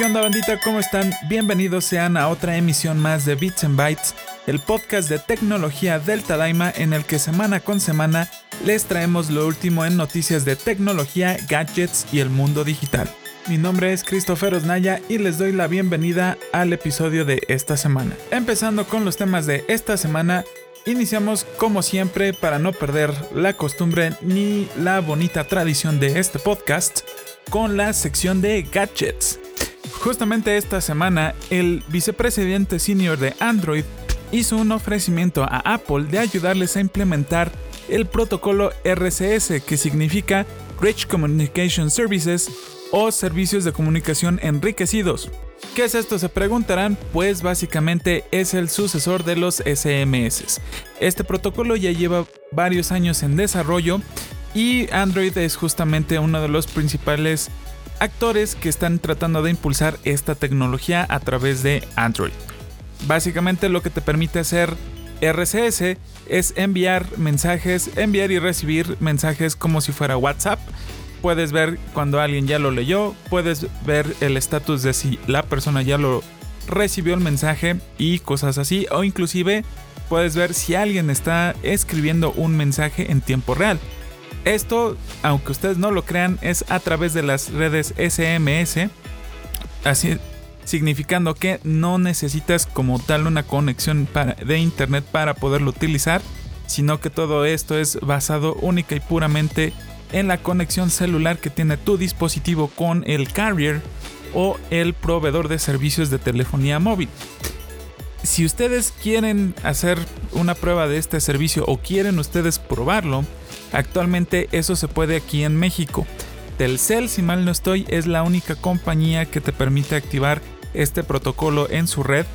¿Qué onda bandita? ¿Cómo están? Bienvenidos sean a otra emisión más de Bits and Bytes, el podcast de tecnología del Tadaima en el que semana con semana les traemos lo último en noticias de tecnología, gadgets y el mundo digital. Mi nombre es Christopher Osnaya y les doy la bienvenida al episodio de esta semana. Empezando con los temas de esta semana, iniciamos como siempre para no perder la costumbre ni la bonita tradición de este podcast con la sección de gadgets. Justamente esta semana, el vicepresidente senior de Android hizo un ofrecimiento a Apple de ayudarles a implementar el protocolo RCS, que significa Rich Communication Services o servicios de comunicación enriquecidos. ¿Qué es esto? Se preguntarán, pues básicamente es el sucesor de los SMS. Este protocolo ya lleva varios años en desarrollo y Android es justamente uno de los principales actores que están tratando de impulsar esta tecnología a través de Android. Básicamente lo que te permite hacer RCS es enviar mensajes, enviar y recibir mensajes como si fuera WhatsApp. Puedes ver cuando alguien ya lo leyó, puedes ver el estatus de si la persona ya lo recibió el mensaje y cosas así, o inclusive puedes ver si alguien está escribiendo un mensaje en tiempo real. Esto, aunque ustedes no lo crean, es a través de las redes SMS, así significando que no necesitas como tal una conexión de internet para poderlo utilizar, sino que todo esto es basado única y puramente en la conexión celular que tiene tu dispositivo con el carrier o el proveedor de servicios de telefonía móvil. Si ustedes quieren hacer una prueba de este servicio o quieren ustedes probarlo, Actualmente eso se puede aquí en México. Telcel, si mal no estoy, es la única compañía que te permite activar este protocolo en su red.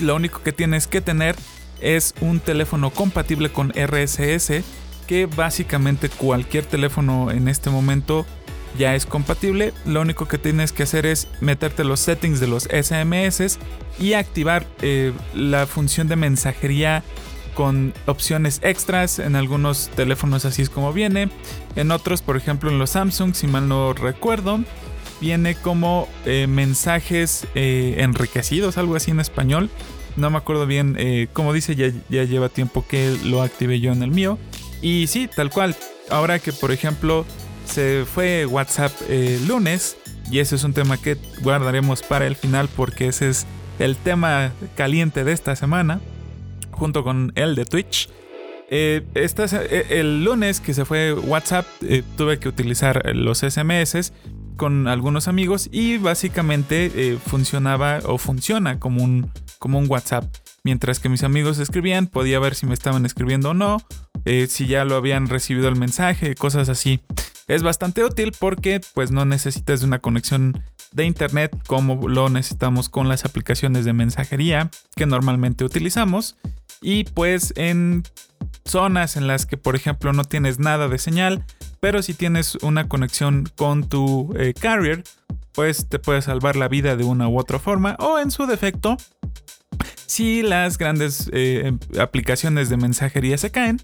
Lo único que tienes que tener es un teléfono compatible con RSS, que básicamente cualquier teléfono en este momento ya es compatible. Lo único que tienes que hacer es meterte los settings de los SMS y activar eh, la función de mensajería con opciones extras. En algunos teléfonos así es como viene. En otros, por ejemplo en los Samsung, si mal no recuerdo, viene como eh, mensajes eh, enriquecidos, algo así en español. No me acuerdo bien, eh, como dice, ya, lleva tiempo que lo activé yo en el mío. Y sí, tal cual. Ahora que, por ejemplo, se fue WhatsApp lunes, y ese es un tema que guardaremos para el final porque ese es el tema caliente de esta semana junto con el de Twitch. Eh, eh, el lunes que se fue WhatsApp, eh, tuve que utilizar los SMS con algunos amigos y básicamente funcionaba o funciona como un, como un WhatsApp. Mientras que mis amigos escribían, podía ver si me estaban escribiendo o no, si ya lo habían recibido el mensaje, cosas así. Es bastante útil porque pues no necesitas de una conexión de internet como lo necesitamos con las aplicaciones de mensajería que normalmente utilizamos y pues en zonas en las que por ejemplo no tienes nada de señal, pero si tienes una conexión con tu eh, carrier, pues te puede salvar la vida de una u otra forma o en su defecto, si las grandes eh, aplicaciones de mensajería se caen,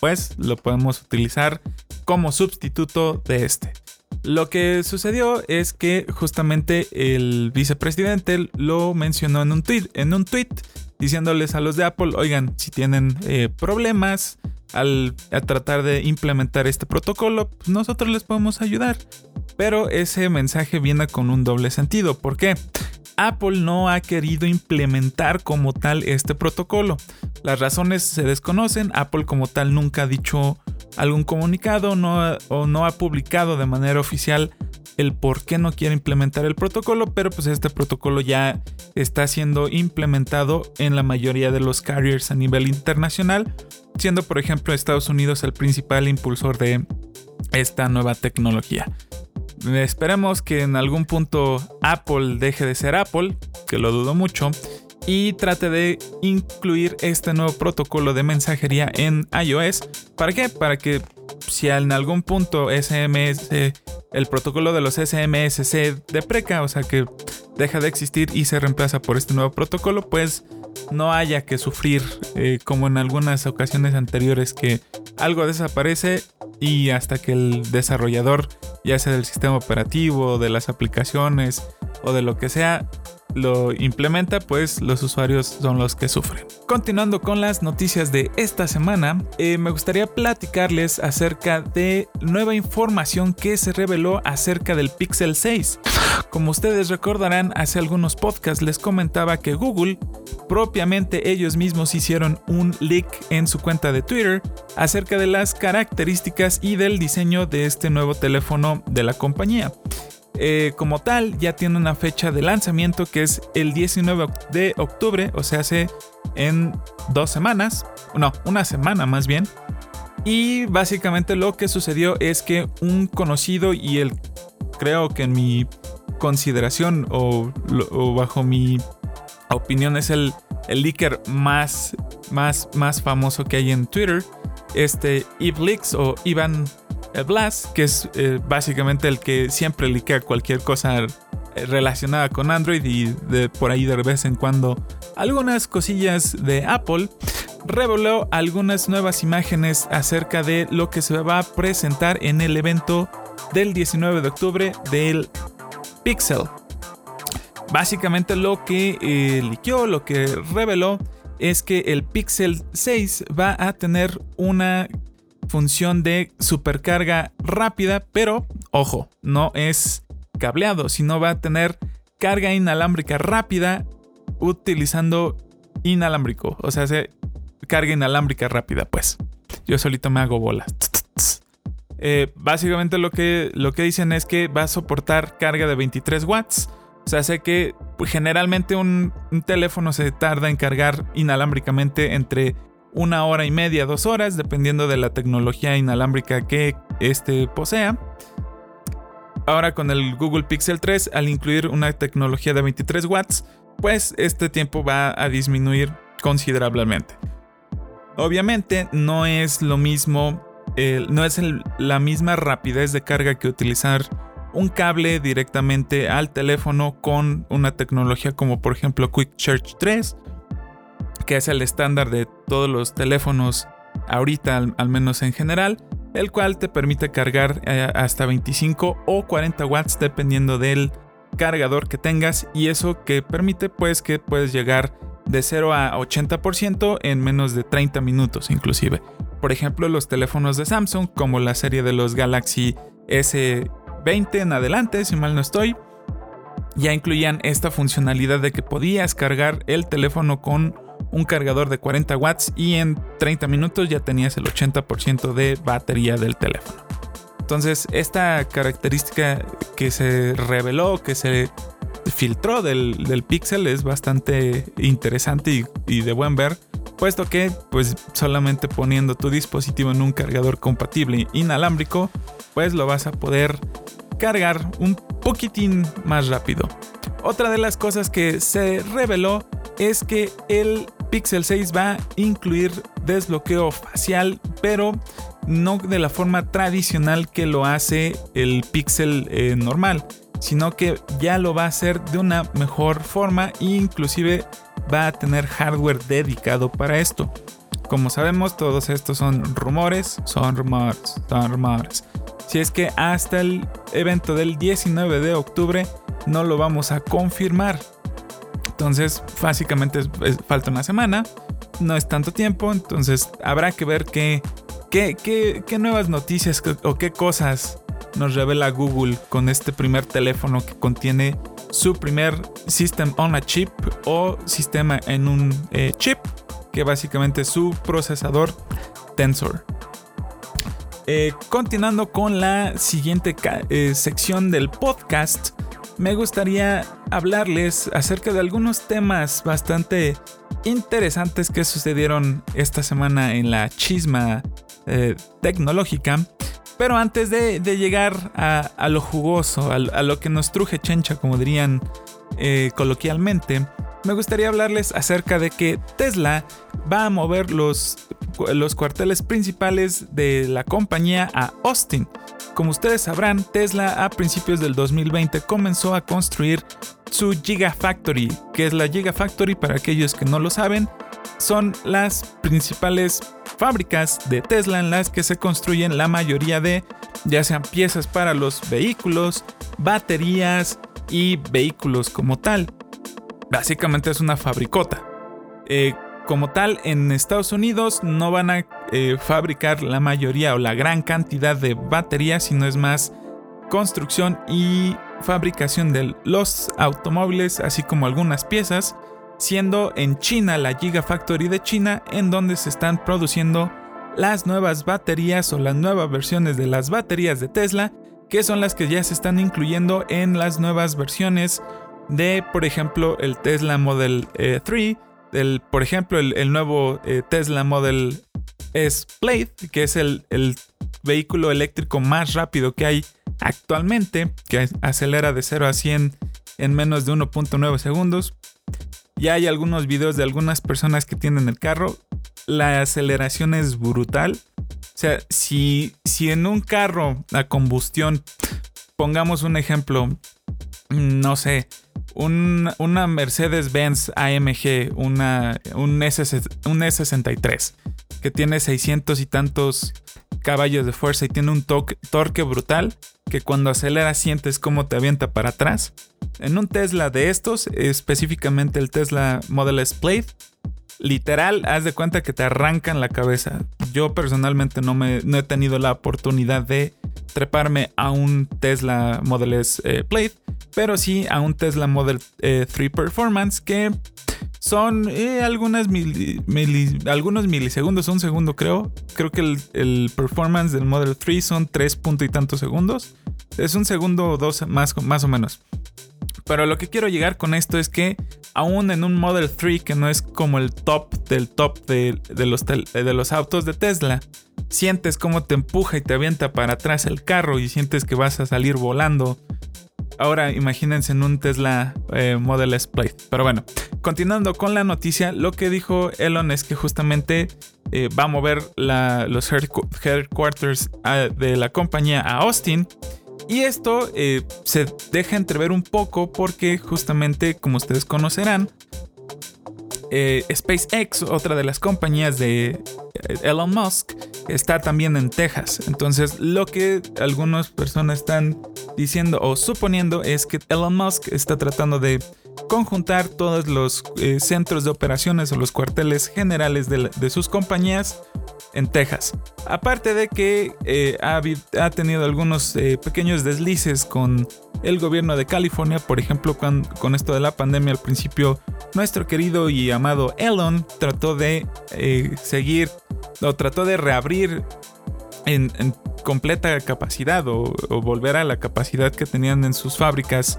pues lo podemos utilizar como sustituto de este. Lo que sucedió es que justamente el vicepresidente lo mencionó en un tweet, en un tweet diciéndoles a los de Apple, oigan, si tienen eh, problemas al tratar de implementar este protocolo, pues nosotros les podemos ayudar. Pero ese mensaje viene con un doble sentido. ¿Por qué? Apple no ha querido implementar como tal este protocolo. Las razones se desconocen. Apple como tal nunca ha dicho algún comunicado o no ha publicado de manera oficial el por qué no quiere implementar el protocolo, pero pues este protocolo ya está siendo implementado en la mayoría de los carriers a nivel internacional, siendo por ejemplo Estados Unidos el principal impulsor de esta nueva tecnología. Esperemos que en algún punto Apple deje de ser Apple, que lo dudo mucho, y trate de incluir este nuevo protocolo de mensajería en iOS. ¿Para qué? Para que si en algún punto SMS, el protocolo de los SMS se depreca, o sea que deja de existir y se reemplaza por este nuevo protocolo, pues no haya que sufrir eh, como en algunas ocasiones anteriores que algo desaparece y hasta que el desarrollador, ya sea del sistema operativo, de las aplicaciones o de lo que sea lo implementa, pues los usuarios son los que sufren. Continuando con las noticias de esta semana, eh, me gustaría platicarles acerca de nueva información que se reveló acerca del Pixel 6. Como ustedes recordarán, hace algunos podcasts les comentaba que Google, propiamente ellos mismos hicieron un leak en su cuenta de Twitter acerca de las características y del diseño de este nuevo teléfono de la compañía. Eh, como tal, ya tiene una fecha de lanzamiento que es el 19 de octubre, o sea, hace en dos semanas, no, una semana más bien. Y básicamente lo que sucedió es que un conocido y el, creo que en mi consideración o, bajo mi opinión es el, el leaker más, más, más famoso que hay en Twitter, este Leaks o Ivan Blast, que es eh, básicamente el que siempre liquea cualquier cosa eh, relacionada con Android y de por ahí de vez en cuando algunas cosillas de Apple, reveló algunas nuevas imágenes acerca de lo que se va a presentar en el evento del 19 de octubre del Pixel. Básicamente lo que eh, liqueó, lo que reveló es que el Pixel 6 va a tener una función de supercarga rápida, pero ojo, no es cableado, sino va a tener carga inalámbrica rápida utilizando inalámbrico, o sea, se carga inalámbrica rápida, pues. Yo solito me hago bolas. Eh, básicamente lo que, lo que dicen es que va a soportar carga de 23 watts. O sea, sé que pues, generalmente un, un, teléfono se tarda en cargar inalámbricamente entre una hora y media, dos horas, dependiendo de la tecnología inalámbrica que este posea. Ahora con el Google Pixel 3, al incluir una tecnología de 23 watts, pues este tiempo va a disminuir considerablemente. Obviamente no es lo mismo, no es la misma rapidez de carga que utilizar un cable directamente al teléfono con una tecnología como por ejemplo Quick Charge 3 que es el estándar de todos los teléfonos ahorita, al, menos en general, el cual te permite cargar eh, hasta 25 o 40 watts dependiendo del cargador que tengas y eso que permite pues que puedes llegar de 0 a 80% en menos de 30 minutos inclusive. Por ejemplo, los teléfonos de Samsung como la serie de los Galaxy S20 en adelante, si mal no estoy, ya incluían esta funcionalidad de que podías cargar el teléfono con un cargador de 40 watts y en 30 minutos ya tenías el 80% de batería del teléfono. Entonces, esta característica que se reveló, que se filtró del, Pixel es bastante interesante y, de buen ver, puesto que pues solamente poniendo tu dispositivo en un cargador compatible inalámbrico, pues lo vas a poder cargar un poquitín más rápido. Otra de las cosas que se reveló es que el Pixel 6 va a incluir desbloqueo facial, pero no de la forma tradicional que lo hace el Pixel eh, normal, sino que ya lo va a hacer de una mejor forma e inclusive va a tener hardware dedicado para esto. Como sabemos, todos estos son rumores, son rumores, son rumores. Si es que hasta el evento del 19 de octubre no lo vamos a confirmar. Entonces, básicamente falta una semana, no es tanto tiempo, entonces habrá que ver qué, qué, qué, nuevas noticias o qué cosas nos revela Google con este primer teléfono que contiene su primer System on a Chip o sistema en un eh, chip, que básicamente es su procesador Tensor. Eh, continuando con la siguiente eh, sección del podcast, me gustaría hablarles acerca de algunos temas bastante interesantes que sucedieron esta semana en la chisma eh, tecnológica. Pero antes de, llegar a, lo jugoso, a, lo que nos truje chencha, como dirían coloquialmente, me gustaría hablarles acerca de que Tesla va a mover los, los cuarteles principales de la compañía a Austin. Como ustedes sabrán, Tesla a principios del 2020 comenzó a construir su Gigafactory, que es la Gigafactory para aquellos que no lo saben, son las principales fábricas de Tesla en las que se construyen la mayoría de ya sean piezas para los vehículos, baterías, y vehículos como tal. Básicamente es una fabricota. Eh, como tal, en Estados Unidos no van a eh, fabricar la mayoría o la gran cantidad de baterías, sino es más construcción y fabricación de los automóviles, así como algunas piezas, siendo en China la Gigafactory de China en donde se están produciendo las nuevas baterías o las nuevas versiones de las baterías de Tesla, que son las que ya se están incluyendo en las nuevas versiones de, por ejemplo, el Tesla Model 3, eh, por ejemplo, el, nuevo eh, Tesla Model S Plaid, que es el, vehículo eléctrico más rápido que hay actualmente, que acelera de 0 a 100 en menos de 1.9 segundos. Ya hay algunos videos de algunas personas que tienen el carro. La aceleración es brutal. O sea, si, si en un carro a combustión, pongamos un ejemplo, no sé, una Mercedes-Benz AMG, una, un, S, un S63, que tiene 600 y tantos caballos de fuerza y tiene un torque brutal que cuando acelera sientes cómo te avienta para atrás. En un Tesla de estos, específicamente el Tesla Model S Plaid, literal, haz de cuenta que te arrancan la cabeza. Yo personalmente no, me, he tenido la oportunidad de treparme a un Tesla Model S eh, Plaid, pero sí a un Tesla Model 3 eh, Performance que son eh, algunas algunos milisegundos, un segundo creo. Creo que el, performance del Model 3 son tres punto y tantos segundos. Es un segundo o dos más, más o menos. Pero lo que quiero llegar con esto es que aún en un Model 3 que no es como el top del top de, los, de los autos de Tesla, sientes cómo te empuja y te avienta para atrás el carro y sientes que vas a salir volando Ahora imagínense en un Tesla eh, Model S Plaid. Pero bueno, continuando con la noticia, lo que dijo Elon es que justamente eh, va a mover los headquarters ah, de la compañía a Austin. Y esto eh, se deja entrever un poco porque justamente, como ustedes conocerán, SpaceX, otra de las compañías de Elon Musk, está también en Texas. Entonces, lo que algunas personas están diciendo o suponiendo es que Elon Musk está tratando de conjuntar todos los eh, centros de operaciones o los cuarteles generales de, sus compañías en Texas. Aparte de que eh, ha, tenido algunos eh, pequeños deslices con el gobierno de California, por ejemplo, con, con, esto de la pandemia al principio, nuestro querido y amado Elon trató de seguir o trató de reabrir en, completa capacidad o, volver a la capacidad que tenían en sus fábricas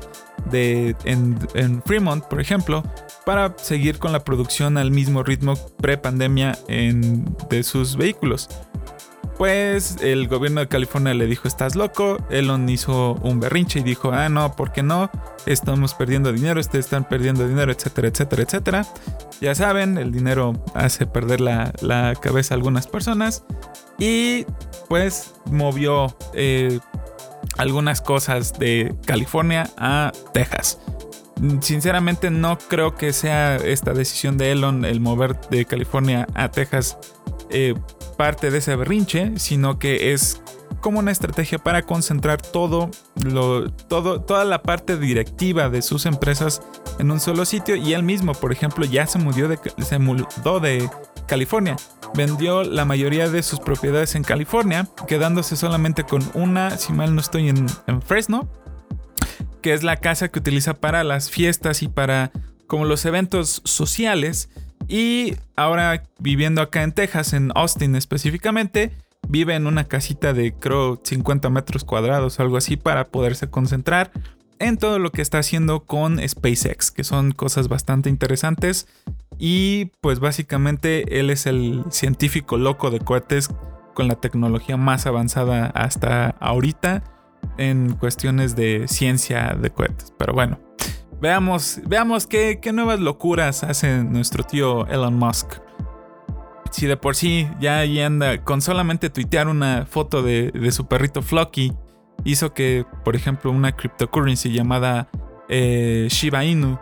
de, en, Fremont, por ejemplo, para seguir con la producción al mismo ritmo pre-pandemia de sus vehículos. Pues el gobierno de California le dijo, estás loco. Elon hizo un berrinche y dijo, ah, no, ¿por qué no? Estamos perdiendo dinero, ustedes están perdiendo dinero, etcétera, etcétera, etcétera. Ya saben, el dinero hace perder la, cabeza a algunas personas. Y pues movió eh, algunas cosas de California a Texas. Sinceramente no creo que sea esta decisión de Elon el mover de California a Texas eh, parte de ese berrinche, sino que es como una estrategia para concentrar todo, lo, todo, toda la parte directiva de sus empresas en un solo sitio. Y él mismo, por ejemplo, ya se mudó de, se mudó de California. Vendió la mayoría de sus propiedades en California, quedándose solamente con una, si mal no estoy, en, en Fresno, que es la casa que utiliza para las fiestas y para como los eventos sociales. Y ahora viviendo acá en Texas, en Austin específicamente, vive en una casita de creo 50 metros cuadrados algo así para poderse concentrar en todo lo que está haciendo con SpaceX, que son cosas bastante interesantes. Y pues básicamente él es el científico loco de cohetes con la tecnología más avanzada hasta ahorita en cuestiones de ciencia de cohetes. Pero bueno, Veamos, veamos qué, nuevas locuras hace nuestro tío Elon Musk. Si de por sí ya ahí anda con solamente tuitear una foto de, su perrito Flocky, hizo que, por ejemplo, una cryptocurrency llamada eh, Shiba Inu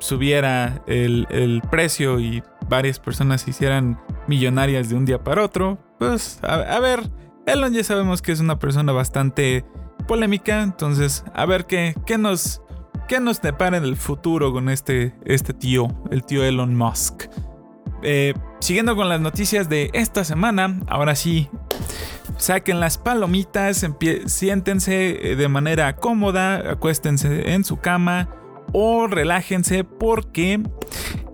subiera el, el, precio y varias personas se hicieran millonarias de un día para otro. Pues, a, a ver, Elon ya sabemos que es una persona bastante polémica. Entonces, a ver qué, qué nos, qué nos depara en el futuro con este, este tío, el tío Elon Musk. Eh, siguiendo con las noticias de esta semana, ahora sí, saquen las palomitas, siéntense eh, de manera cómoda, acuéstense en su cama o relájense porque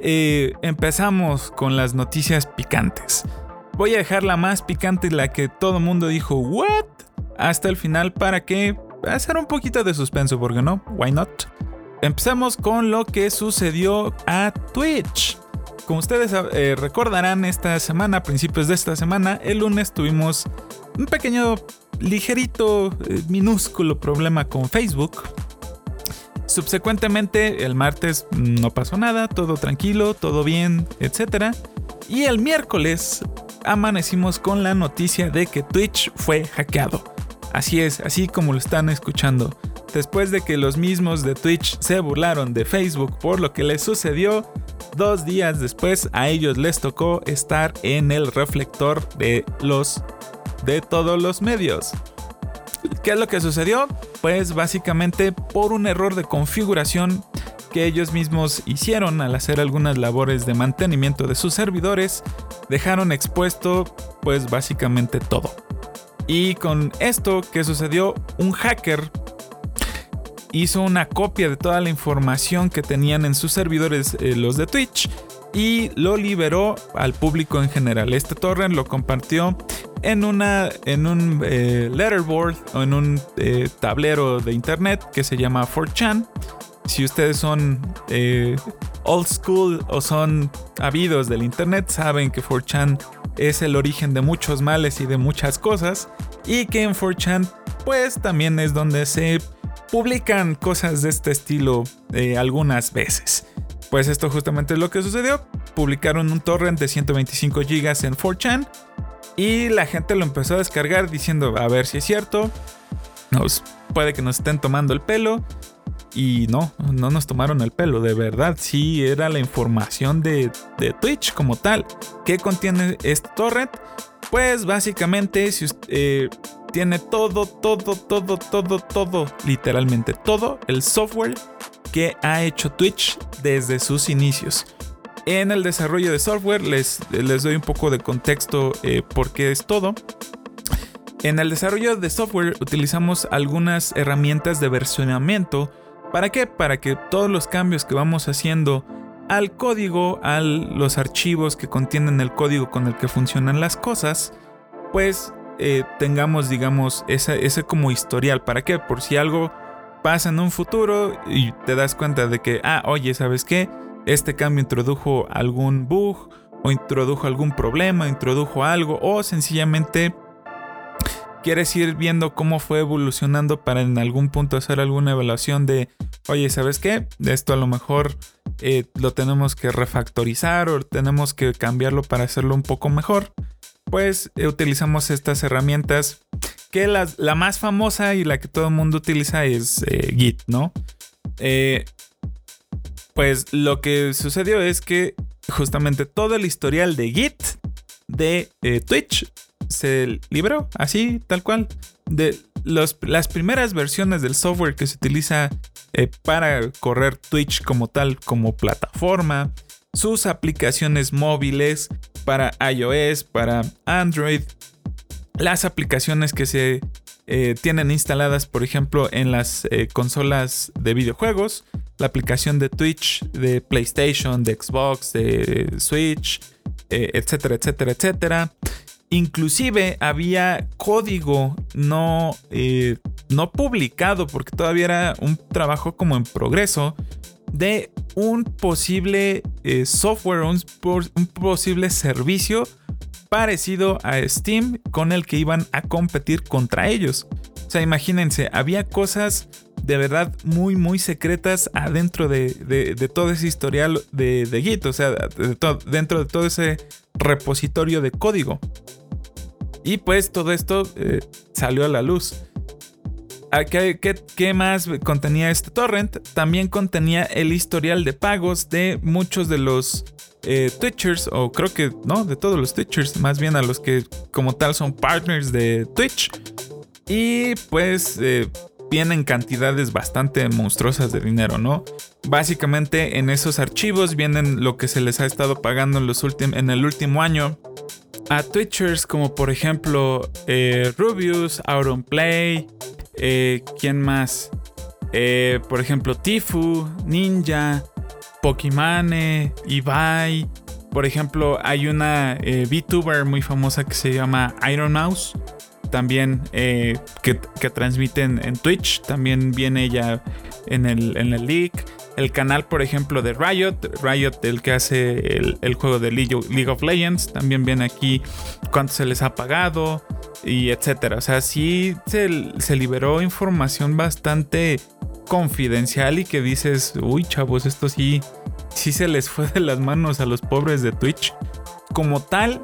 eh, empezamos con las noticias picantes. Voy a dejar la más picante, la que todo mundo dijo, ¿what? Hasta el final para que hacer un poquito de suspenso, porque no, why not? Empezamos con lo que sucedió a Twitch. Como ustedes eh, recordarán, esta semana, a principios de esta semana, el lunes tuvimos un pequeño, ligerito, eh, minúsculo problema con Facebook. Subsecuentemente, el martes no pasó nada, todo tranquilo, todo bien, etc. Y el miércoles amanecimos con la noticia de que Twitch fue hackeado. Así es, así como lo están escuchando. Después de que los mismos de Twitch se burlaron de Facebook por lo que les sucedió, Dos días después a ellos les tocó estar en el reflector de los de todos los medios. ¿Qué es lo que sucedió? Pues básicamente por un error de configuración que ellos mismos hicieron al hacer algunas labores de mantenimiento de sus servidores, dejaron expuesto pues básicamente todo. Y con esto que sucedió, un hacker hizo una copia de toda la información que tenían en sus servidores eh, los de Twitch y lo liberó al público en general. Este torrent lo compartió en, una, en un eh, letterboard o en un eh, tablero de internet que se llama 4chan. Si ustedes son old school o son habidos del internet, saben que 4chan es el origen de muchos males y de muchas cosas. Y que en 4chan, pues también es donde se publican cosas de este estilo eh, algunas veces. Pues esto justamente es lo que sucedió. Publicaron un torrent de 125 GB en 4chan y la gente lo empezó a descargar diciendo a ver si es cierto. Puede que nos estén tomando el pelo. Y no, no nos tomaron el pelo, de verdad, sí era la información de, de Twitch como tal. ¿Qué contiene este torrent? Pues básicamente, si usted, eh, tiene todo, todo, todo, todo, todo, literalmente todo el software que ha hecho Twitch desde sus inicios. En el desarrollo de software les, les doy un poco de contexto eh, porque es todo. En el desarrollo de software utilizamos algunas herramientas de versionamiento. ¿Para qué? Para que todos los cambios que vamos haciendo al código, a los archivos que contienen el código con el que funcionan las cosas, pues eh, tengamos, digamos, ese, ese como historial. ¿Para qué? Por si algo pasa en un futuro y te das cuenta de que, ah, oye, ¿sabes qué? Este cambio introdujo algún bug o introdujo algún problema, introdujo algo o sencillamente quieres ir viendo cómo fue evolucionando para en algún punto hacer alguna evaluación de, oye, ¿sabes qué? Esto a lo mejor eh, lo tenemos que refactorizar o tenemos que cambiarlo para hacerlo un poco mejor pues eh, utilizamos estas herramientas que la, más famosa y la que todo el mundo utiliza es eh, Git, ¿no? Pues lo que sucedió es que justamente todo el historial de Git de Twitch se libró, así, tal cual. De las primeras versiones del software que se utiliza para correr Twitch como tal, como plataforma, sus aplicaciones móviles para iOS, para Android, las aplicaciones que se eh, tienen instaladas, por ejemplo, en las eh, consolas de videojuegos, la aplicación de Twitch, de PlayStation, de Xbox, de Switch, eh, etcétera, etcétera, etcétera. Inclusive había código no, no publicado, porque todavía era un trabajo como en progreso, de un posible eh, software, un, un posible servicio parecido a Steam con el que iban a competir contra ellos. O sea, imagínense, había cosas de verdad muy, muy secretas adentro de, todo ese historial de, Git, o sea, dentro de todo ese repositorio de código. Y pues todo esto eh, salió a la luz. Ah, ¿Qué, más contenía este torrent? También contenía el historial de pagos de muchos de los eh, Twitchers, o creo que no, de todos los Twitchers, más bien a los que como tal son partners de Twitch. Y pues eh, vienen cantidades bastante monstruosas de dinero, ¿no? Básicamente en esos archivos vienen lo que se les ha estado pagando en, los en el último año a Twitchers como por ejemplo eh, Rubius, Auronplay, eh, ¿quién más? Eh, por ejemplo Tifu, Ninja, Pokimane, Ibai. Por ejemplo, hay una eh, VTuber muy famosa que se llama Iron Mouse también eh, que, transmiten en Twitch. También viene ella en el, en el league. El canal, por ejemplo, de Riot. Riot, el que hace el, juego de League, of Legends. También viene aquí cuánto se les ha pagado y etcétera. O sea, sí se, se liberó información bastante confidencial y que dices, uy, chavos, esto sí, sí se les fue de las manos a los pobres de Twitch. Como tal,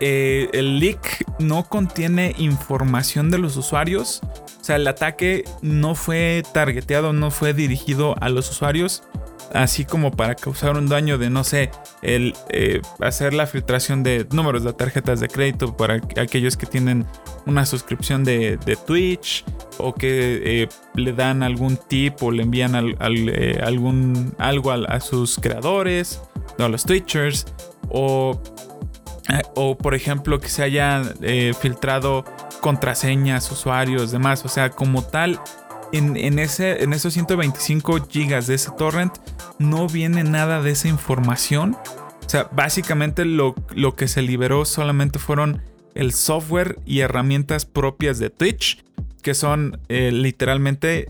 eh, el leak no contiene información de los usuarios. O sea, el ataque no fue targeteado, no fue dirigido a los usuarios. Así como para causar un daño de, no sé, el eh, hacer la filtración de números de tarjetas de crédito para aquellos que tienen una suscripción de, Twitch o que eh, le dan algún tip o le envían algún, algo a, sus creadores o a los Twitchers o o por ejemplo que se haya eh, filtrado contraseñas, usuarios, demás. O sea, como tal, en, ese, en esos 125 gigas de ese torrent no viene nada de esa información. O sea, básicamente lo, lo que se liberó solamente fueron el software y herramientas propias de Twitch, que son eh, literalmente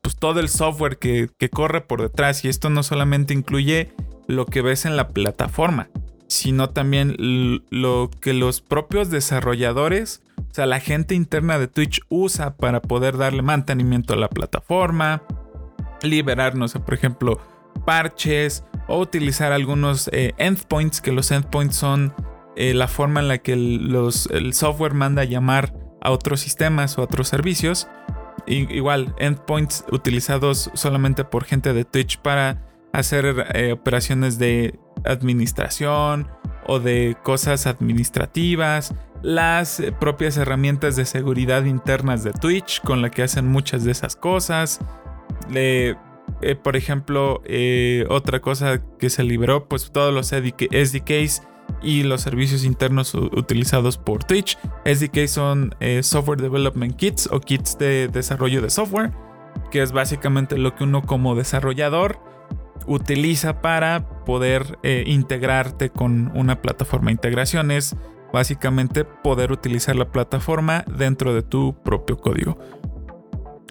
pues todo el software que, que corre por detrás. Y esto no solamente incluye lo que ves en la plataforma, sino también lo que los propios desarrolladores, o sea, la gente interna de Twitch usa para poder darle mantenimiento a la plataforma, liberarnos, por ejemplo, parches o utilizar algunos eh, endpoints, que los endpoints son eh, la forma en la que el, software manda llamar a otros sistemas o a otros servicios. igual, endpoints utilizados solamente por gente de Twitch para hacer eh, operaciones de administración o de cosas administrativas, las eh, propias herramientas de seguridad internas de Twitch con la que hacen muchas de esas cosas. Eh, por ejemplo, otra cosa que se liberó, pues todos los SDKs y los servicios internos utilizados por Twitch. SDKs son Software Development Kits o kits de desarrollo de software, que es básicamente lo que uno como desarrollador utiliza para poder eh, integrarte con una plataforma. Integración es básicamente poder utilizar la plataforma dentro de tu propio código.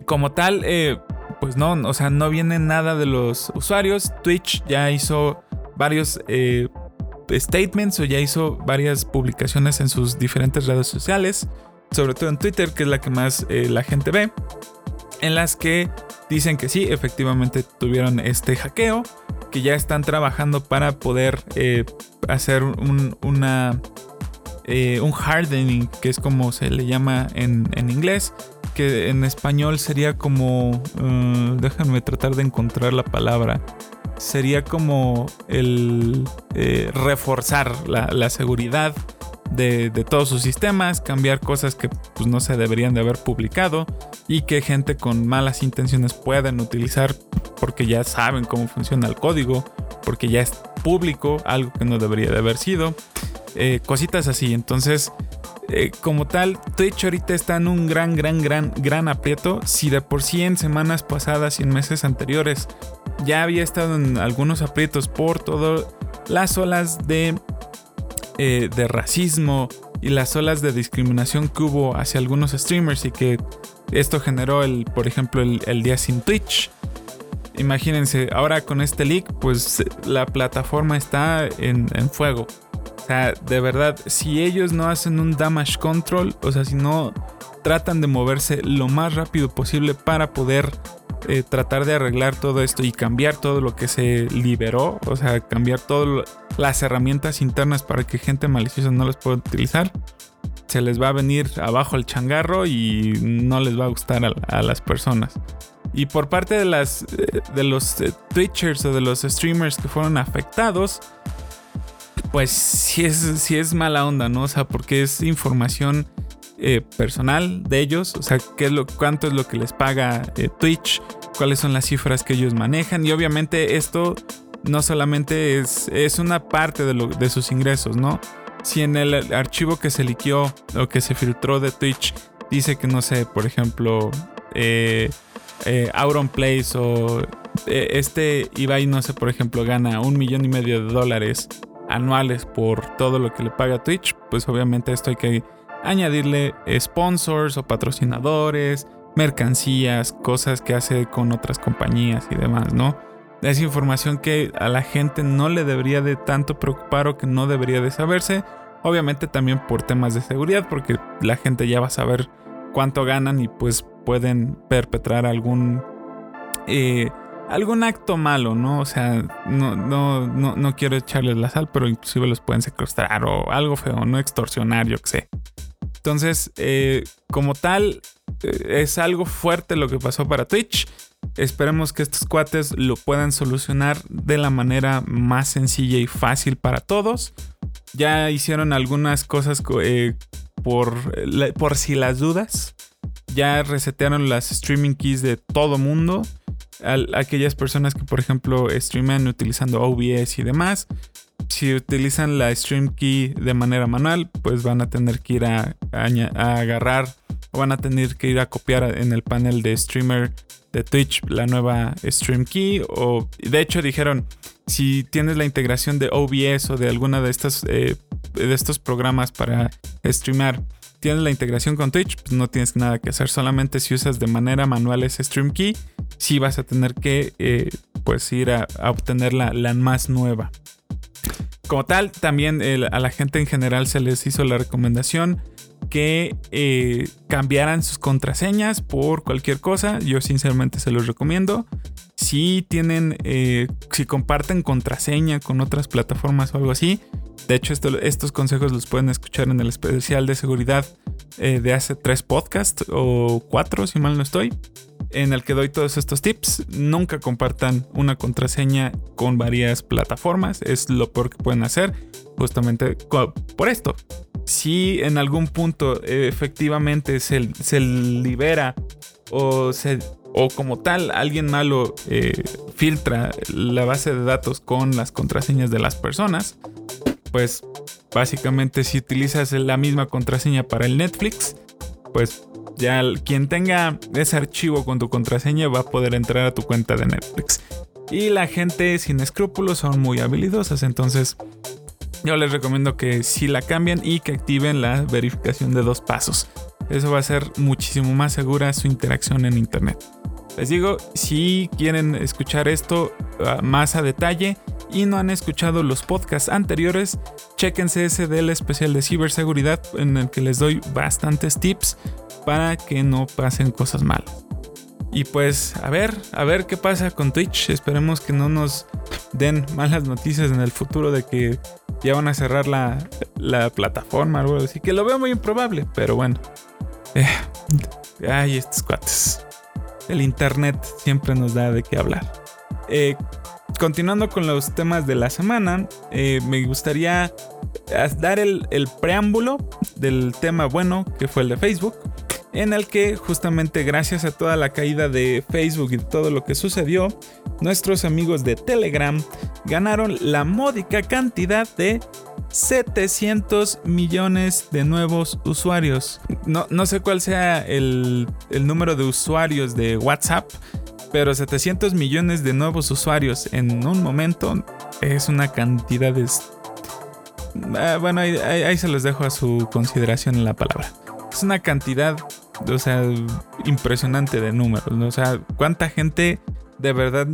Como tal, eh, pues no, o sea, no viene nada de los usuarios. Twitch ya hizo varios eh, statements o ya hizo varias publicaciones en sus diferentes redes sociales, sobre todo en Twitter, que es la que más la gente ve, en las que dicen que sí, efectivamente tuvieron este hackeo, que ya están trabajando para poder eh, hacer un, una, eh, un hardening, que es como se le llama en, inglés, que en español sería como, uh, déjenme tratar de encontrar la palabra, sería como el eh, reforzar la, la seguridad de, todos sus sistemas, cambiar cosas que pues, no se deberían de haber publicado y que gente con malas intenciones pueden utilizar porque ya saben cómo funciona el código, porque ya es público, algo que no debería de haber sido, eh, cositas así. Entonces, eh, como tal, Twitch ahorita está en un gran, gran, gran, gran aprieto. Si de por sí en semanas pasadas y en meses anteriores ya había estado en algunos aprietos por todas las olas de eh, de racismo y las olas de discriminación que hubo hacia algunos streamers y que esto generó el, por ejemplo, el, día sin Twitch. Imagínense, ahora con este leak, pues la plataforma está en, en fuego. O sea, de verdad, si ellos no hacen un damage control, o sea, si no tratan de moverse lo más rápido posible para poder eh, tratar de arreglar todo esto y cambiar todo lo que se liberó, o sea, cambiar todas las herramientas internas para que gente maliciosa no las pueda utilizar, se les va a venir abajo el changarro y no les va a gustar a, las personas. Y por parte de, las, eh, de los eh, Twitchers o de los streamers que fueron afectados, pues sí es, sí es mala onda, ¿no? O sea, porque es información eh, personal de ellos, o sea, qué es lo, cuánto es lo que les paga eh, Twitch, cuáles son las cifras que ellos manejan y obviamente esto no solamente es, es una parte de, de sus ingresos, ¿no? Si en el archivo que se liqueó o que se filtró de Twitch dice que no sé, por ejemplo, eh, eh, Auron Place o este Ibai, no sé, por ejemplo, gana un millón y medio de dólares anuales por todo lo que le paga Twitch, pues obviamente esto hay que añadirle sponsors o patrocinadores, mercancías, cosas que hace con otras compañías y demás, ¿no? Es información que a la gente no le debería de tanto preocupar o que no debería de saberse. Obviamente también por temas de seguridad, porque la gente ya va a saber cuánto ganan y pues pueden perpetrar algún eh, algún acto malo, ¿no? O sea, no, no, no, no quiero echarles la sal, pero inclusive los pueden secuestrar o algo feo, no extorsionar, yo qué sé. Entonces, eh, como tal, eh, es algo fuerte lo que pasó para Twitch. Esperemos que estos cuates lo puedan solucionar de la manera más sencilla y fácil para todos. Ya hicieron algunas cosas por, por si las dudas. Ya resetearon las streaming keys de todo mundo. aquellas personas que, por ejemplo, streaman utilizando OBS y demás. Si utilizan la stream key de manera manual, pues van a tener que ir a, a agarrar o van a tener que ir a copiar en el panel de streamer de Twitch la nueva stream key. O de hecho dijeron, si tienes la integración de OBS o de alguna de estas eh, de estos programas para streamar tienes la integración con Twitch, pues no tienes nada que hacer. Solamente si usas de manera manual ese Stream Key, sí vas a tener que eh, pues ir a, obtener la, más nueva. Como tal, también a la gente en general se les hizo la recomendación que eh, cambiaran sus contraseñas por cualquier cosa. Yo sinceramente se los recomiendo. Si tienen, eh, si comparten contraseña con otras plataformas o algo así, de hecho, estos consejos los pueden escuchar en el especial de seguridad eh, de hace tres podcasts o cuatro, si mal no estoy, en el que doy todos estos tips. Nunca compartan una contraseña con varias plataformas, es lo peor que pueden hacer, justamente por esto. Si en algún punto efectivamente se, se, libera o, se, o como tal alguien malo eh, filtra la base de datos con las contraseñas de las personas, pues básicamente si utilizas la misma contraseña para el Netflix, pues ya quien tenga ese archivo con tu contraseña va a poder entrar a tu cuenta de Netflix. Y la gente sin escrúpulos son muy habilidosas, entonces yo les recomiendo que si la cambien y que activen la verificación de dos pasos. Eso va a ser muchísimo más segura su interacción en Internet. Les digo, si quieren escuchar esto ah, más a detalle, y no han escuchado los podcasts anteriores, chequense ese del especial de ciberseguridad en el que les doy bastantes tips para que no pasen cosas malas. Y pues a ver, a ver qué pasa con Twitch. Esperemos que no nos den malas noticias en el futuro de que ya van a cerrar la, plataforma o algo así. Que lo veo muy improbable, pero bueno. Eh, ay, estos cuates. El internet siempre nos da de qué hablar. Eh, continuando con los temas de la semana, eh, me gustaría dar el, preámbulo del tema bueno que fue el de Facebook, en el que justamente gracias a toda la caída de Facebook y todo lo que sucedió, nuestros amigos de Telegram ganaron la módica cantidad de 700 millones de nuevos usuarios. No, no sé cuál sea el, el número de usuarios de WhatsApp, pero 700 millones de nuevos usuarios en un momento es una cantidad de... Ah, bueno, ahí, se los dejo a su consideración en la palabra. Es una cantidad, o sea, impresionante de números. O sea, cuánta gente de verdad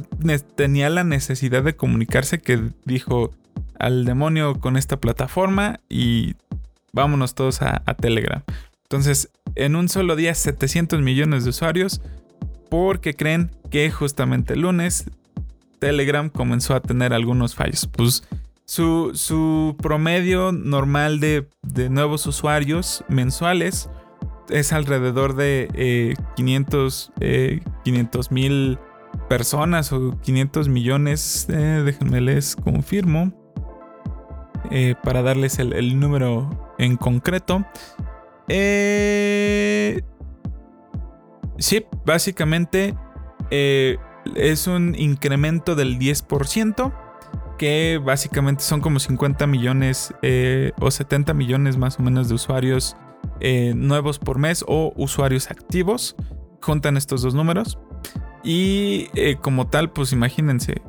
tenía la necesidad de comunicarse que dijo al demonio con esta plataforma y vámonos todos a, a Telegram. Entonces, en un solo día, 700 millones de usuarios porque creen que justamente el lunes Telegram comenzó a tener algunos fallos. Pues su, promedio normal de, nuevos usuarios mensuales es alrededor de 500 eh, eh, mil personas o 500 millones. Eh, déjenme les confirmo. para darles el, el número en concreto. Eh, sí, básicamente eh, es un incremento del 10%, que básicamente son como 50 millones eh, o 70 millones más o menos de usuarios eh, nuevos por mes o usuarios activos. Juntan estos dos números. Y como tal, pues imagínense,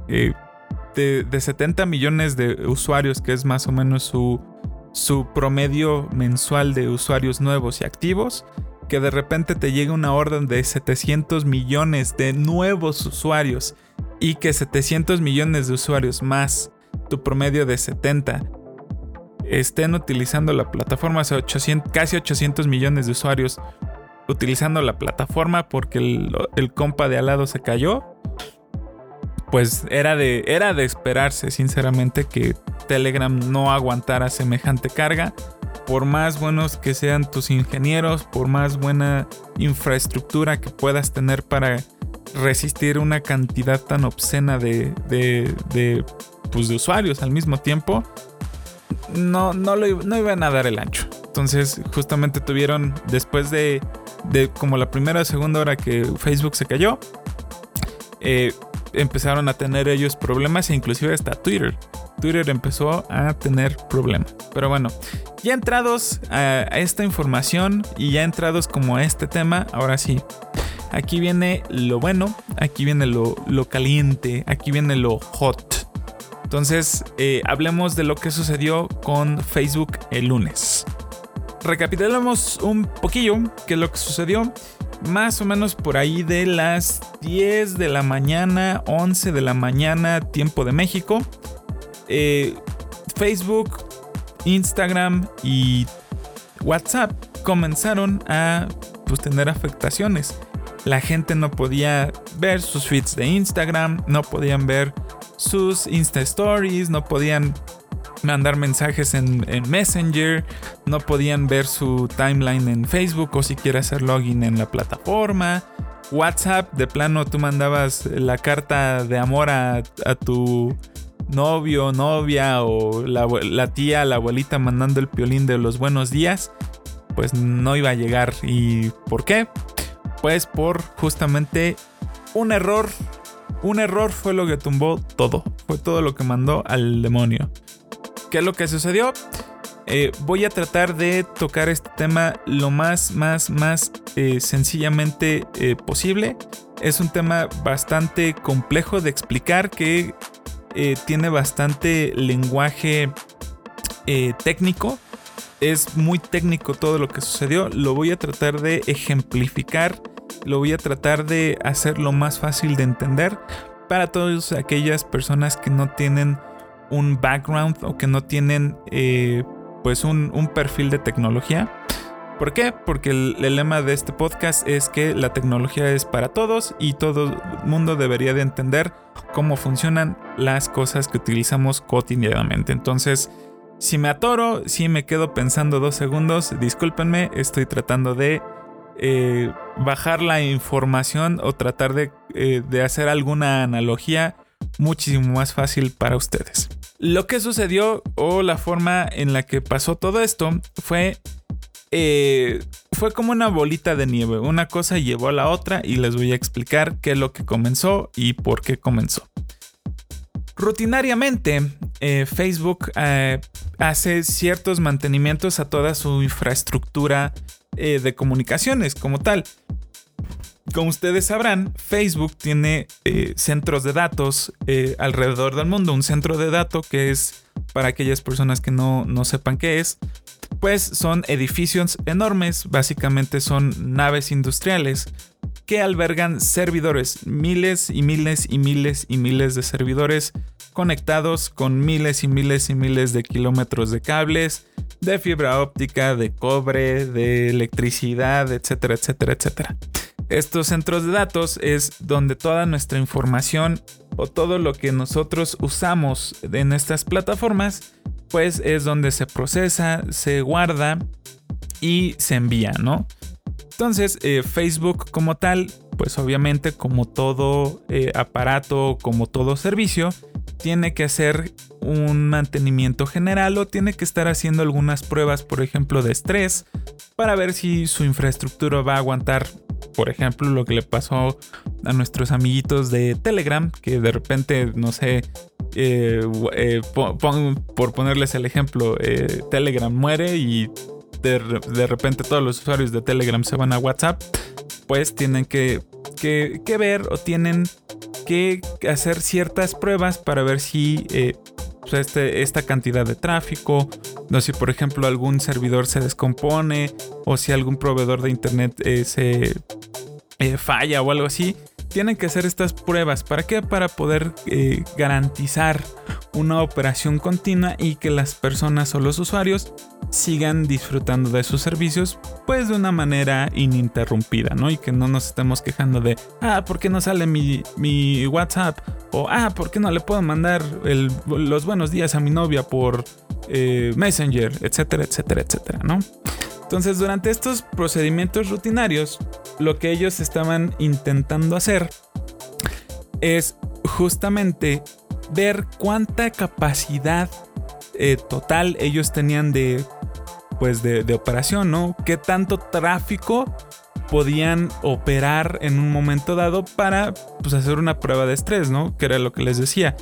de, 70 millones de usuarios, que es más o menos su, su promedio mensual de usuarios nuevos y activos, que de repente te llegue una orden de 700 millones de nuevos usuarios y que 700 millones de usuarios más tu promedio de 70 estén utilizando la plataforma, o sea, casi 800 millones de usuarios utilizando la plataforma porque el, el, compa de al lado se cayó, pues era de, era de esperarse, sinceramente, que Telegram no aguantara semejante carga. Por más buenos que sean tus ingenieros, por más buena infraestructura que puedas tener para resistir una cantidad tan obscena de, de, pues, de usuarios al mismo tiempo, no, no, lo, no iban a dar el ancho. Entonces, justamente tuvieron, después de, de como la primera o segunda hora que Facebook se cayó, eh, empezaron a tener ellos problemas e inclusive hasta Twitter. Twitter empezó a tener problemas. Pero bueno, ya entrados a, esta información y ya entrados como a este tema, ahora sí. Aquí viene lo bueno, aquí viene lo, caliente, aquí viene lo hot. Entonces, eh, hablemos de lo que sucedió con Facebook el lunes. Recapitulemos un poquillo qué es lo que sucedió más o menos por ahí de las 10 de la mañana, 11 de la mañana, tiempo de México. Eh, Facebook, Instagram y WhatsApp comenzaron a pues, tener afectaciones. La gente no podía ver sus feeds de Instagram, no podían ver sus Insta Stories, no podían mandar mensajes en, Messenger, no podían ver su timeline en Facebook o siquiera hacer login en la plataforma. WhatsApp, de plano tú mandabas la carta de amor a, tu novio, novia o la, la, tía, la abuelita mandando el piolín de los buenos días, pues no iba a llegar. ¿Y por qué? Pues por justamente un error. Un error fue lo que tumbó todo. Fue todo lo que mandó al demonio. ¿Qué es lo que sucedió? Eh, voy a tratar de tocar este tema lo más, más, más eh, sencillamente eh, posible. Es un tema bastante complejo de explicar que tiene bastante lenguaje técnico. Es muy técnico todo lo que sucedió. Lo voy a tratar de ejemplificar. Lo voy a tratar de hacer lo más fácil de entender para todas aquellas personas que no tienen un background o que no tienen eh, pues un, perfil de tecnología. ¿Por qué? Porque el, lema de este podcast es que la tecnología es para todos y todo el mundo debería de entender cómo funcionan las cosas que utilizamos cotidianamente. Entonces, si me atoro, si me quedo pensando dos segundos, discúlpenme, estoy tratando de eh, bajar la información o tratar de, eh, de hacer alguna analogía muchísimo más fácil para ustedes. Lo que sucedió o la forma en la que pasó todo esto fue eh, fue como una bolita de nieve. Una cosa llevó a la otra y les voy a explicar qué es lo que comenzó y por qué comenzó. Rutinariamente, Facebook hace ciertos mantenimientos a toda su infraestructura de comunicaciones como tal. Como ustedes sabrán, Facebook tiene eh, centros de datos eh, alrededor del mundo. Un centro de datos que es, para aquellas personas que no, no sepan qué es, pues son edificios enormes, básicamente son naves industriales que albergan servidores, miles y miles y miles y miles de servidores conectados con miles y miles y miles de kilómetros de cables, de fibra óptica, de cobre, de electricidad, etcétera, etcétera, etcétera. Estos centros de datos es donde toda nuestra información o todo lo que nosotros usamos en estas plataformas, pues es donde se procesa, se guarda y se envía, ¿no? Entonces, eh, Facebook como tal, pues obviamente como todo eh, aparato, como todo servicio, tiene que hacer un mantenimiento general o tiene que estar haciendo algunas pruebas, por ejemplo, de estrés, para ver si su infraestructura va a aguantar, por ejemplo, lo que le pasó a nuestros amiguitos de Telegram, que de repente, no sé, eh, por ponerles el ejemplo, Telegram muere y de, repente todos los usuarios de Telegram se van a WhatsApp, pues tienen que, que ver o tienen que hacer ciertas pruebas para ver si pues, este, esta cantidad de tráfico, no si por ejemplo algún servidor se descompone o si algún proveedor de internet eh, se eh, falla o algo así, tienen que hacer estas pruebas. ¿Para qué? Para poder eh, garantizar una operación continua y que las personas o los usuarios sigan disfrutando de sus servicios pues de una manera ininterrumpida, ¿no? Y que no nos estemos quejando de, ah, ¿por qué no sale mi, WhatsApp? O, ah, ¿por qué no le puedo mandar los buenos días a mi novia por eh, Messenger? Etcétera, etcétera, etcétera, ¿no? Entonces, durante estos procedimientos rutinarios, lo que ellos estaban intentando hacer es justamente ver cuánta capacidad eh, total ellos tenían de, pues de, operación, ¿no? ¿Qué tanto tráfico podían operar en un momento dado para pues, hacer una prueba de estrés, ¿no? Que era lo que les decía.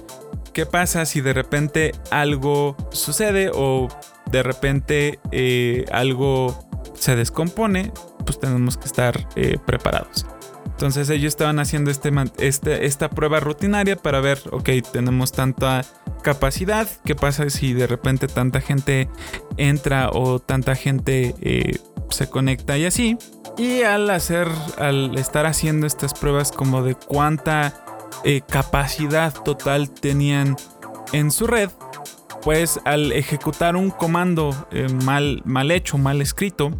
¿Qué pasa si de repente algo sucede o de repente eh, algo se descompone? Pues tenemos que estar eh, preparados. Entonces ellos estaban haciendo este, este, esta prueba rutinaria para ver, ok, tenemos tanta capacidad, ¿qué pasa si de repente tanta gente entra o tanta gente eh, se conecta y así? Y al hacer, al estar haciendo estas pruebas como de cuánta eh, capacidad total tenían en su red, pues al ejecutar un comando eh, mal, mal hecho, mal escrito,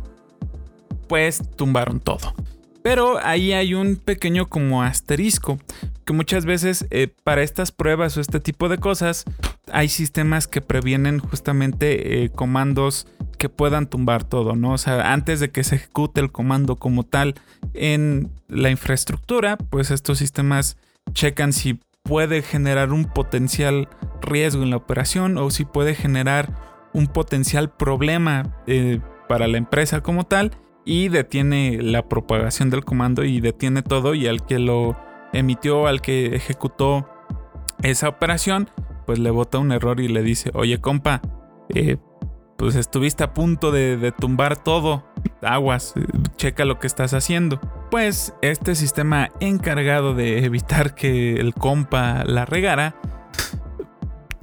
pues tumbaron todo. Pero ahí hay un pequeño como asterisco, que muchas veces eh, para estas pruebas o este tipo de cosas hay sistemas que previenen justamente comandos que puedan tumbar todo, ¿no? O sea, antes de que se ejecute el comando como tal en la infraestructura, pues estos sistemas checan si puede generar un potencial riesgo en la operación o si puede generar un potencial problema eh, para la empresa como tal y detiene la propagación del comando y detiene todo y al que lo emitió, al que ejecutó esa operación, pues le bota un error y le dice, oye compa, eh, pues estuviste a punto de, tumbar todo, aguas, checa lo que estás haciendo. Pues este sistema encargado de evitar que el compa la regara,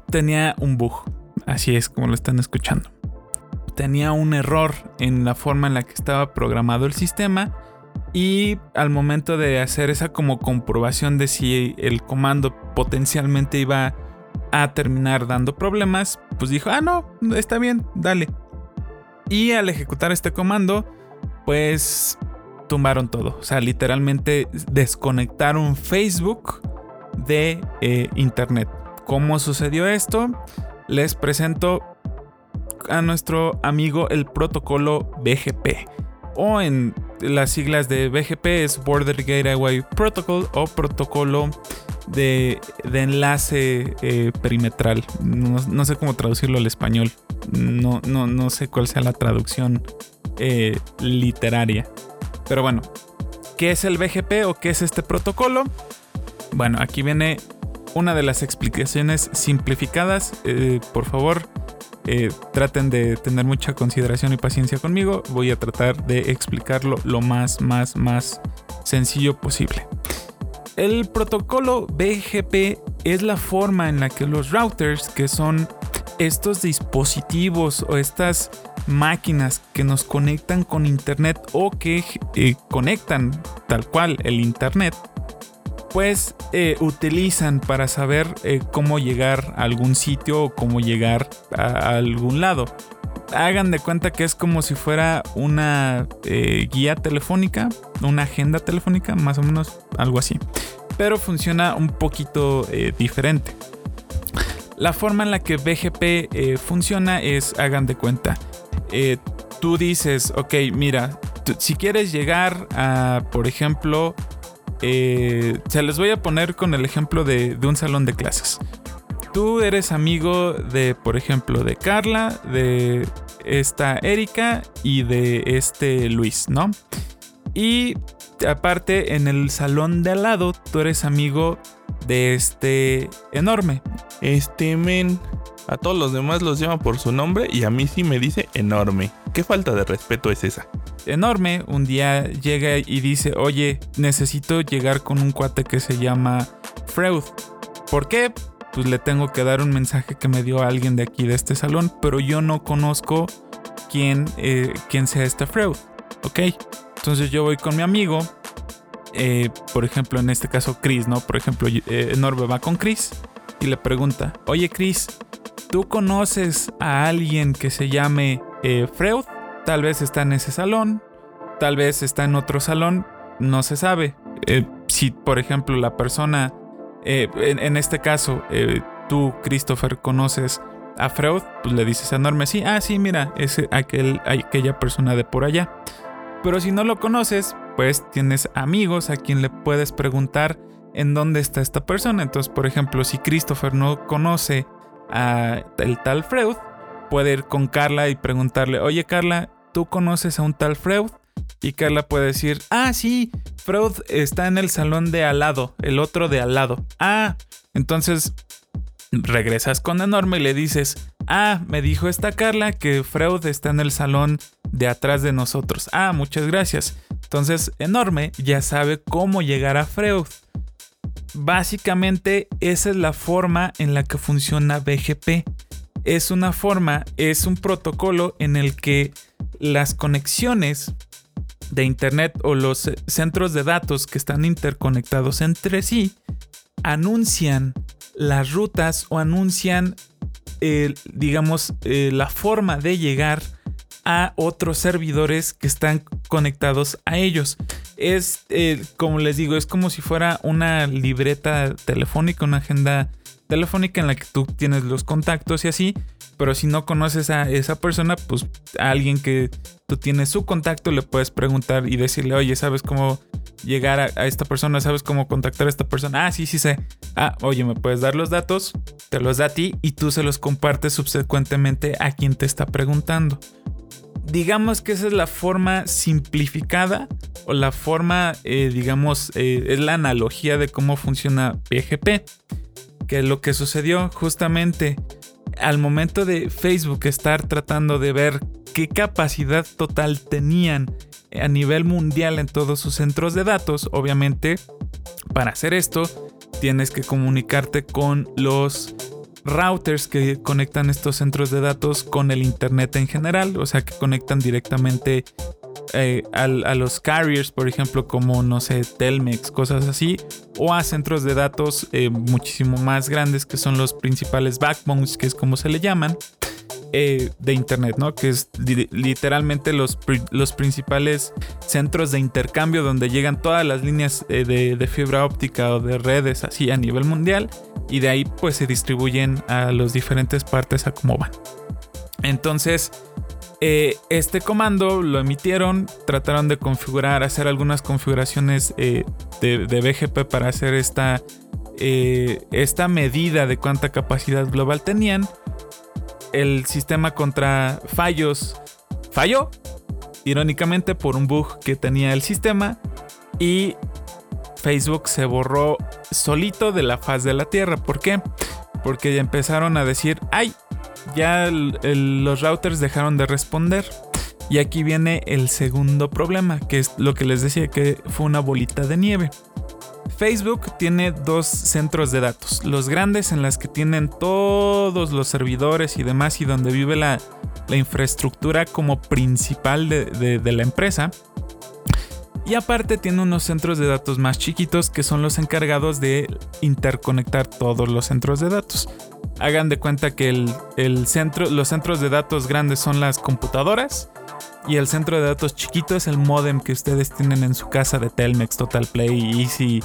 tenía un bug, así es como lo están escuchando tenía un error en la forma en la que estaba programado el sistema y al momento de hacer esa como comprobación de si el comando potencialmente iba a terminar dando problemas, pues dijo, ah, no, está bien, dale. Y al ejecutar este comando, pues tumbaron todo. O sea, literalmente desconectaron Facebook de eh, Internet. ¿Cómo sucedió esto? Les presento a nuestro amigo el protocolo BGP. O en las siglas de BGP es Border Gateway Protocol o protocolo de, enlace eh, perimetral. No, sé cómo traducirlo al español. No, no, no sé cuál sea la traducción eh, literaria. Pero bueno, ¿qué es el BGP o qué es este protocolo? Bueno, aquí viene una de las explicaciones simplificadas. Eh, por favor, eh, traten de tener mucha consideración y paciencia conmigo. Voy a tratar de explicarlo lo más, más, más sencillo posible. El protocolo BGP es la forma en la que los routers, que son estos dispositivos o estas máquinas que nos conectan con internet o que eh, conectan tal cual el internet, pues eh, utilizan para saber eh, cómo llegar a algún sitio o cómo llegar a, algún lado. Hagan de cuenta que es como si fuera una guía telefónica, una agenda telefónica, más o menos algo así. Pero funciona un poquito diferente. La forma en la que BGP funciona es, hagan de cuenta, tú dices, ok, mira, si quieres llegar a, por ejemplo, eh, se les voy a poner con el ejemplo de, un salón de clases. tú eres amigo de, por ejemplo, de Carla, de esta Erika y de este Luis, ¿no? Y aparte, en el salón de al lado, tú eres amigo de este enorme. Este men. A todos los demás los llama por su nombre y a mí sí me dice enorme. ¿Qué falta de respeto es esa? Enorme un día llega y dice, oye, necesito llegar con un cuate que se llama Freud. ¿Por qué? Pues le tengo que dar un mensaje que me dio alguien de aquí de este salón, pero yo no conozco quién, eh, quién sea este Freud. ¿Ok? Entonces yo voy con mi amigo, eh, por ejemplo, en este caso Chris, ¿no? Por ejemplo, eh, Norbe va con Chris y le pregunta, oye Chris, ¿tú conoces a alguien que se llame eh, Freud? Tal vez está en ese salón, tal vez está en otro salón, no se sabe. si, por ejemplo, la persona, en, este caso, tú, Christopher, conoces a Freud, pues le dices a Norme, sí, ah, sí, mira, es aquel, aquella persona de por allá. Pero si no lo conoces, pues tienes amigos a quien le puedes preguntar en dónde está esta persona. Entonces, por ejemplo, si Christopher no conoce a el tal Freud, puede ir con Carla y preguntarle, oye Carla, ¿tú conoces a un tal Freud? Y Carla puede decir, ah, sí, Freud está en el salón de al lado, el otro de al lado. Ah, entonces regresas con Enorme y le dices, ah, me dijo esta Carla que Freud está en el salón de atrás de nosotros. Ah, muchas gracias. Entonces, enorme ya sabe cómo llegar a Freud. Básicamente, esa es la forma en la que funciona BGP. Es una forma, es un protocolo en el que las conexiones de Internet o los centros de datos que están interconectados entre sí anuncian las rutas o anuncian, digamos, eh, la forma de llegar a otros servidores que están conectados a ellos. Es, eh, como les digo, es como si fuera una libreta telefónica, una agenda telefónica en la que tú tienes los contactos y así, pero si no conoces a esa persona, pues a alguien que tú tienes su contacto le puedes preguntar y decirle, oye, ¿sabes cómo llegar a, esta persona? ¿Sabes cómo contactar a esta persona? Ah, sí, sí sé. Ah, oye, ¿me puedes dar los datos? Te los da a ti y tú se los compartes subsecuentemente a quien te está preguntando digamos que esa es la forma simplificada o la forma, eh, digamos, eh, es la analogía de cómo funciona PGP. Que lo que sucedió justamente al momento de Facebook estar tratando de ver qué capacidad total tenían a nivel mundial en todos sus centros de datos, obviamente, para hacer esto tienes que comunicarte con los routers que conectan estos centros de datos con el Internet en general, o sea que conectan directamente eh, a, los carriers, por ejemplo, como no sé, Telmex, cosas así, o a centros de datos eh, muchísimo más grandes que son los principales backbones, que es como se le llaman. Eh, de Internet, ¿no? Que es literalmente los, los, principales centros de intercambio donde llegan todas las líneas de, de, fibra óptica o de redes así a nivel mundial y de ahí pues se distribuyen a las diferentes partes a cómo van. Entonces, eh, este comando lo emitieron, trataron de configurar, hacer algunas configuraciones eh, de, BGP para hacer esta, eh, esta medida de cuánta capacidad global tenían. El sistema contra fallos falló, irónicamente por un bug que tenía el sistema y Facebook se borró solito de la faz de la Tierra. ¿Por qué? Porque ya empezaron a decir, ay, ya los routers dejaron de responder. Y aquí viene el segundo problema, que es lo que les decía, que fue una bolita de nieve. Facebook tiene dos centros de datos, los grandes en las que tienen todos los servidores y demás y donde vive la, infraestructura como principal de la empresa, y aparte tiene unos centros de datos más chiquitos que son los encargados de interconectar todos los centros de datos. Hagan de cuenta que el, centro, los centros de datos grandes son las computadoras y el centro de datos chiquito es el modem que ustedes tienen en su casa de Telmex, Total Play, Easy,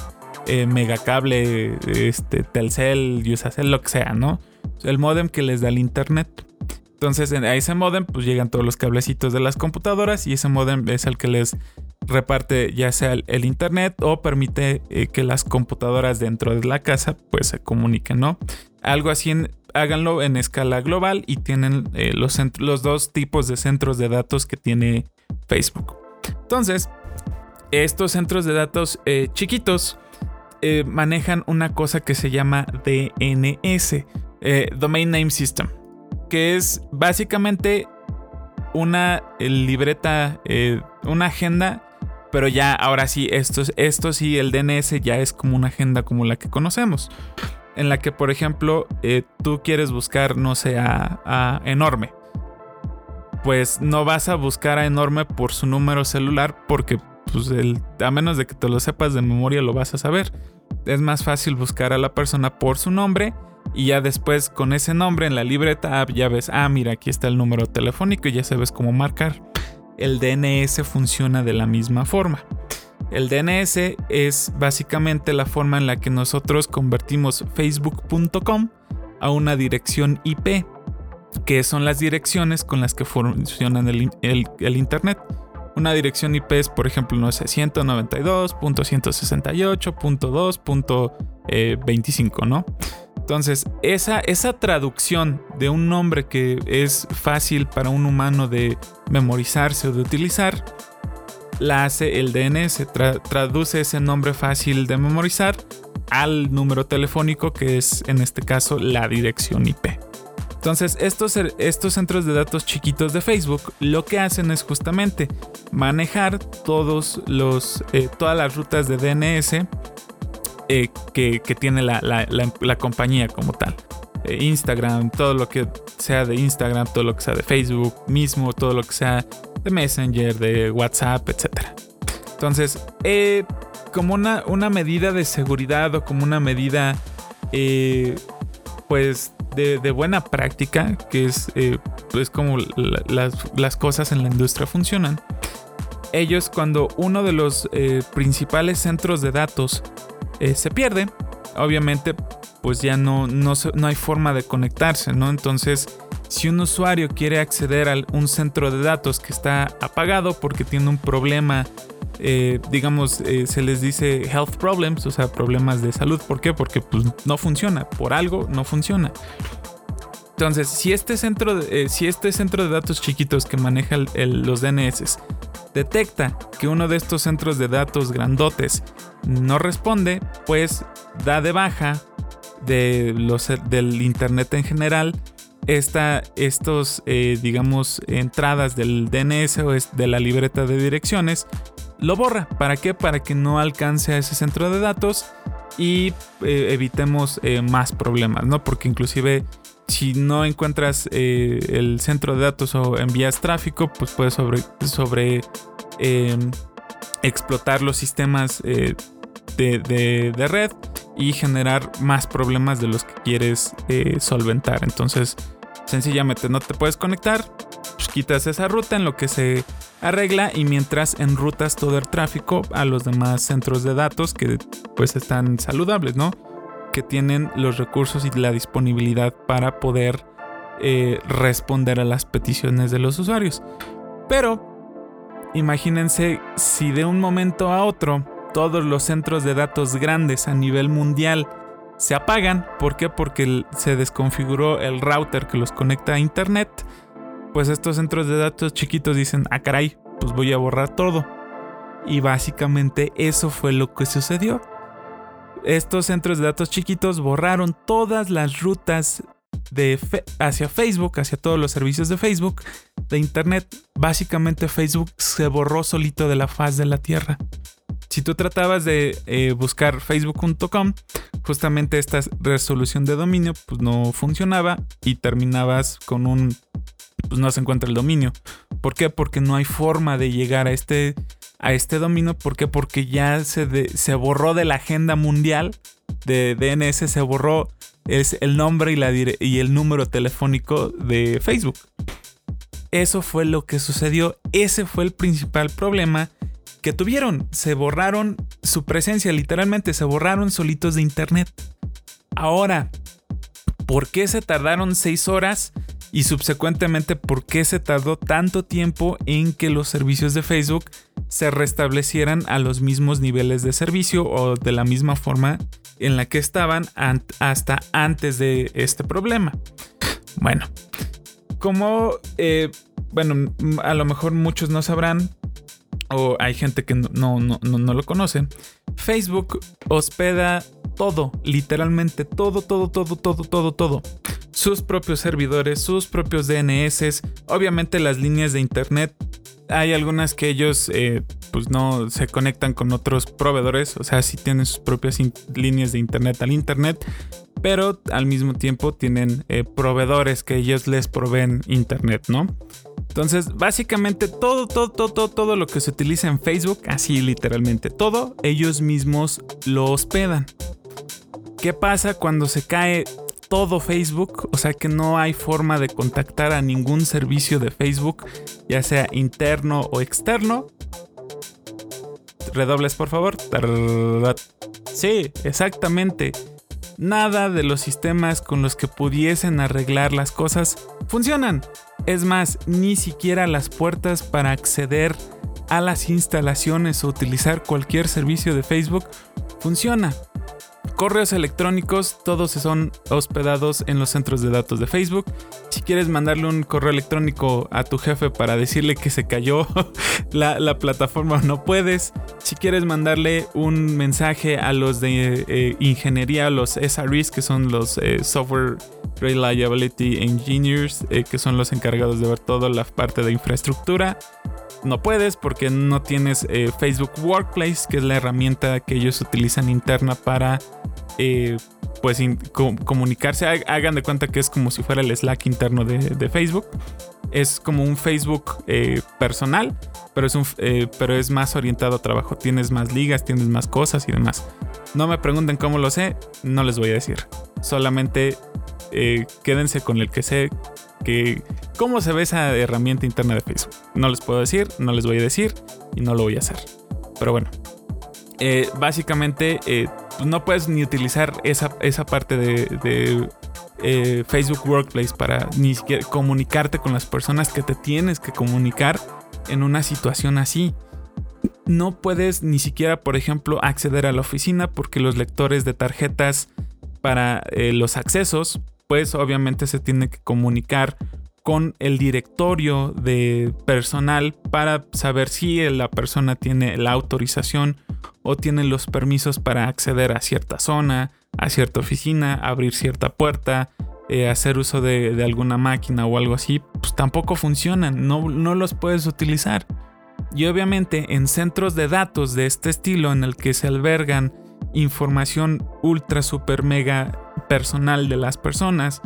eh, Megacable, este, Telcel, Usacell, lo que sea, ¿no? El modem que les da el internet. Entonces a ese modem pues llegan todos los cablecitos de las computadoras y ese modem es el que les reparte ya sea el, internet o permite eh, que las computadoras dentro de la casa pues se comuniquen, ¿no? Algo así, háganlo en escala global y tienen eh, los, dos tipos de centros de datos que tiene Facebook. Entonces, estos centros de datos eh, chiquitos eh, manejan una cosa que se llama DNS, Domain Name System, que es básicamente una libreta, una agenda pero ya, ahora sí, esto, esto sí, el DNS ya es como una agenda como la que conocemos. En la que, por ejemplo, eh, tú quieres buscar, no sé, a, Enorme. Pues no vas a buscar a Enorme por su número celular porque, pues, a menos de que te lo sepas de memoria, lo vas a saber. Es más fácil buscar a la persona por su nombre y ya después con ese nombre en la libreta ya ves, ah, mira, aquí está el número telefónico y ya sabes cómo marcar el DNS funciona de la misma forma. El DNS es básicamente la forma en la que nosotros convertimos facebook.com a una dirección IP, que son las direcciones con las que funciona el, Internet. Una dirección IP es, por ejemplo, no sé, 192.168.2.25, ¿no? Entonces, esa, esa traducción de un nombre que es fácil para un humano de memorizarse o de utilizar, la hace el DNS. traduce ese nombre fácil de memorizar al número telefónico que es en este caso la dirección IP. Entonces, estos, estos centros de datos chiquitos de Facebook lo que hacen es justamente manejar todos los, eh, todas las rutas de DNS eh, que, tiene la, compañía como tal. Eh, Instagram, todo lo que sea de Instagram, todo lo que sea de Facebook mismo, todo lo que sea de Messenger, de WhatsApp, etc. Entonces, eh, como una, una, medida de seguridad o como una medida, pues, de, buena práctica, que es pues como las, las, cosas en la industria funcionan, ellos cuando uno de los principales centros de datos eh, se pierde, obviamente pues ya no, no, no, hay forma de conectarse, ¿no? Entonces, si un usuario quiere acceder a un centro de datos que está apagado porque tiene un problema, eh, digamos, eh, se les dice health problems, o sea, problemas de salud, ¿por qué? Porque pues, no funciona, por algo no funciona. Entonces, si este centro de, si este centro de datos chiquitos que maneja los DNS detecta que uno de estos centros de datos grandotes no responde, pues da de baja del Internet en general esta, estos, eh, digamos, entradas del DNS o de la libreta de direcciones, lo borra. ¿Para qué? Para que no alcance a ese centro de datos y eh, evitemos eh, más problemas, ¿no? Porque inclusive si no encuentras el centro de datos o envías tráfico, pues puedes sobre, sobre Em, explotar los sistemas eh, de, red y generar más problemas de los que quieres eh, solventar. Entonces, sencillamente no te puedes conectar, pues, quitas esa ruta en lo que se arregla y mientras enrutas todo el tráfico a los demás centros de datos que pues están saludables, ¿no? Que tienen los recursos y la disponibilidad para poder eh, responder a las peticiones de los usuarios. Pero Imagínense si de un momento a otro todos los centros de datos grandes a nivel mundial se apagan. ¿Por qué? Porque se desconfiguró el router que los conecta a Internet. Pues estos centros de datos chiquitos dicen, ah caray, pues voy a borrar todo. Y básicamente eso fue lo que sucedió. Estos centros de datos chiquitos borraron todas las rutas hacia Facebook, hacia todos los servicios de Facebook, de Internet, básicamente Facebook se borró solito de la faz de la Tierra. Si tú tratabas de eh, buscar facebook.com, justamente esta resolución de dominio pues no funcionaba y terminabas con un pues no se encuentra el dominio. ¿Por qué? Porque no hay forma de llegar a este a este dominio, ¿por qué? Porque ya se, se borró de la agenda mundial de DNS, se borró es el nombre y, la y el número telefónico de Facebook. Eso fue lo que sucedió, ese fue el principal problema que tuvieron. Se borraron su presencia, literalmente se borraron solitos de internet. Ahora, ¿por qué se tardaron seis horas? Y subsecuentemente, ¿por qué se tardó tanto tiempo en que los servicios de Facebook se restablecieran a los mismos niveles de servicio o de la misma forma en la que estaban hasta antes de este problema. Bueno, como, eh, bueno, a lo mejor muchos no sabrán, o hay gente que no, no, no, lo conoce, Facebook hospeda todo, literalmente todo, todo, todo, todo, todo, todo. Sus propios servidores, sus propios DNS, obviamente las líneas de internet. Hay algunas que ellos eh, pues no se conectan con otros proveedores, o sea, si tienen sus propias líneas de internet al internet, pero al mismo tiempo tienen eh, proveedores que ellos les proveen internet, ¿no? Entonces, básicamente todo, todo, todo, todo, lo que se utiliza en Facebook, así literalmente todo, ellos mismos lo hospedan. ¿Qué pasa cuando se cae todo Facebook? O sea que no hay forma de contactar a ningún servicio de Facebook, ya sea interno o externo. Redobles, por favor. Sí, exactamente nada de los sistemas con los que pudiesen arreglar las cosas funcionan. Es más, ni siquiera las puertas para acceder a las instalaciones o utilizar cualquier servicio de Facebook funciona. Correos electrónicos, todos son hospedados en los centros de datos de Facebook. Si quieres mandarle un correo electrónico a tu jefe para decirle que se cayó la, plataforma, no puedes. Si quieres mandarle un mensaje a los de eh, ingeniería, los SREs, que son los eh, Software Reliability Engineers, eh, que son los encargados de ver toda la parte de infraestructura, no puedes porque no tienes Facebook Workplace, que es la herramienta que ellos utilizan interna para eh, pues comunicarse. Hagan de cuenta que es como si fuera el Slack interno de, Facebook. Es como un Facebook eh, personal, pero es, un, eh, pero es más orientado a trabajo. Tienes más ligas, tienes más cosas y demás. No me pregunten cómo lo sé, no les voy a decir. Solamente quédense con el que sé que cómo se ve esa herramienta interna de Facebook. No les puedo decir, no les voy a decir y no lo voy a hacer. Pero bueno, básicamente pues, no puedes ni utilizar esa, esa parte de, eh, Facebook Workplace para ni siquiera comunicarte con las personas que te tienes que comunicar en una situación así. No puedes ni siquiera, por ejemplo, acceder a la oficina porque los lectores de tarjetas para eh, los accesos, pues obviamente se tiene que comunicar con el directorio de personal para saber si la persona tiene la autorización o tiene los permisos para acceder a cierta zona, a cierta oficina, abrir cierta puerta, eh, hacer uso de, alguna máquina o algo así, pues tampoco funcionan, no, no los puedes utilizar. Y obviamente en centros de datos de este estilo en el que se albergan información ultra super mega personal de las personas,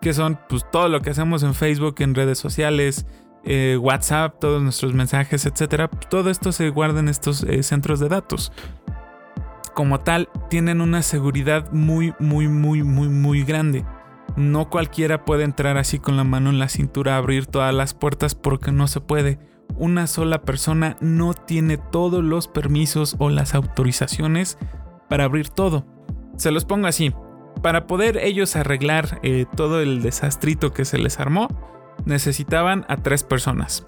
que son pues todo lo que hacemos en Facebook, en redes sociales, eh, WhatsApp, todos nuestros mensajes, etcétera. Todo esto se guarda en estos eh, centros de datos. Como tal, tienen una seguridad muy, muy, muy, muy, muy grande. No cualquiera puede entrar así con la mano en la cintura abrir todas las puertas porque no se puede. Una sola persona no tiene todos los permisos o las autorizaciones para abrir todo. Se los pongo así para poder ellos arreglar eh, todo el desastrito que se les armó, necesitaban a tres personas.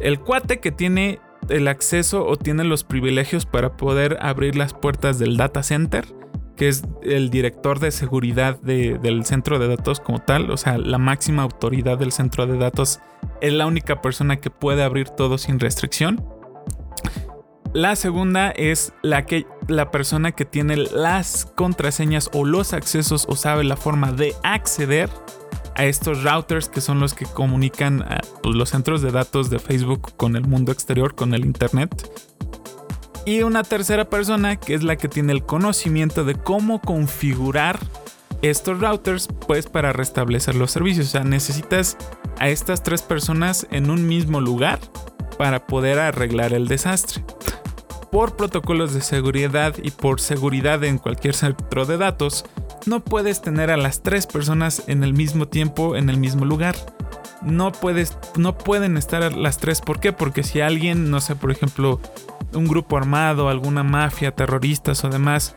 El cuate que tiene el acceso o tiene los privilegios para poder abrir las puertas del data center, que es el director de seguridad del centro de datos como tal, o sea, la máxima autoridad del centro de datos, es la única persona que puede abrir todo sin restricción. La segunda es la, que, la persona que tiene las contraseñas o los accesos o sabe la forma de acceder a estos routers que son los que comunican a, pues, los centros de datos de Facebook con el mundo exterior, con el Internet. Y una tercera persona que es la que tiene el conocimiento de cómo configurar estos routers pues para restablecer los servicios. O sea, necesitas a estas tres personas en un mismo lugar para poder arreglar el desastre por protocolos de seguridad y por seguridad en cualquier centro de datos, no puedes tener a las tres personas en el mismo tiempo en el mismo lugar. No puedes, no pueden estar las tres. ¿Por qué? Porque si alguien, no sé, por ejemplo, un grupo armado, alguna mafia, terroristas o demás,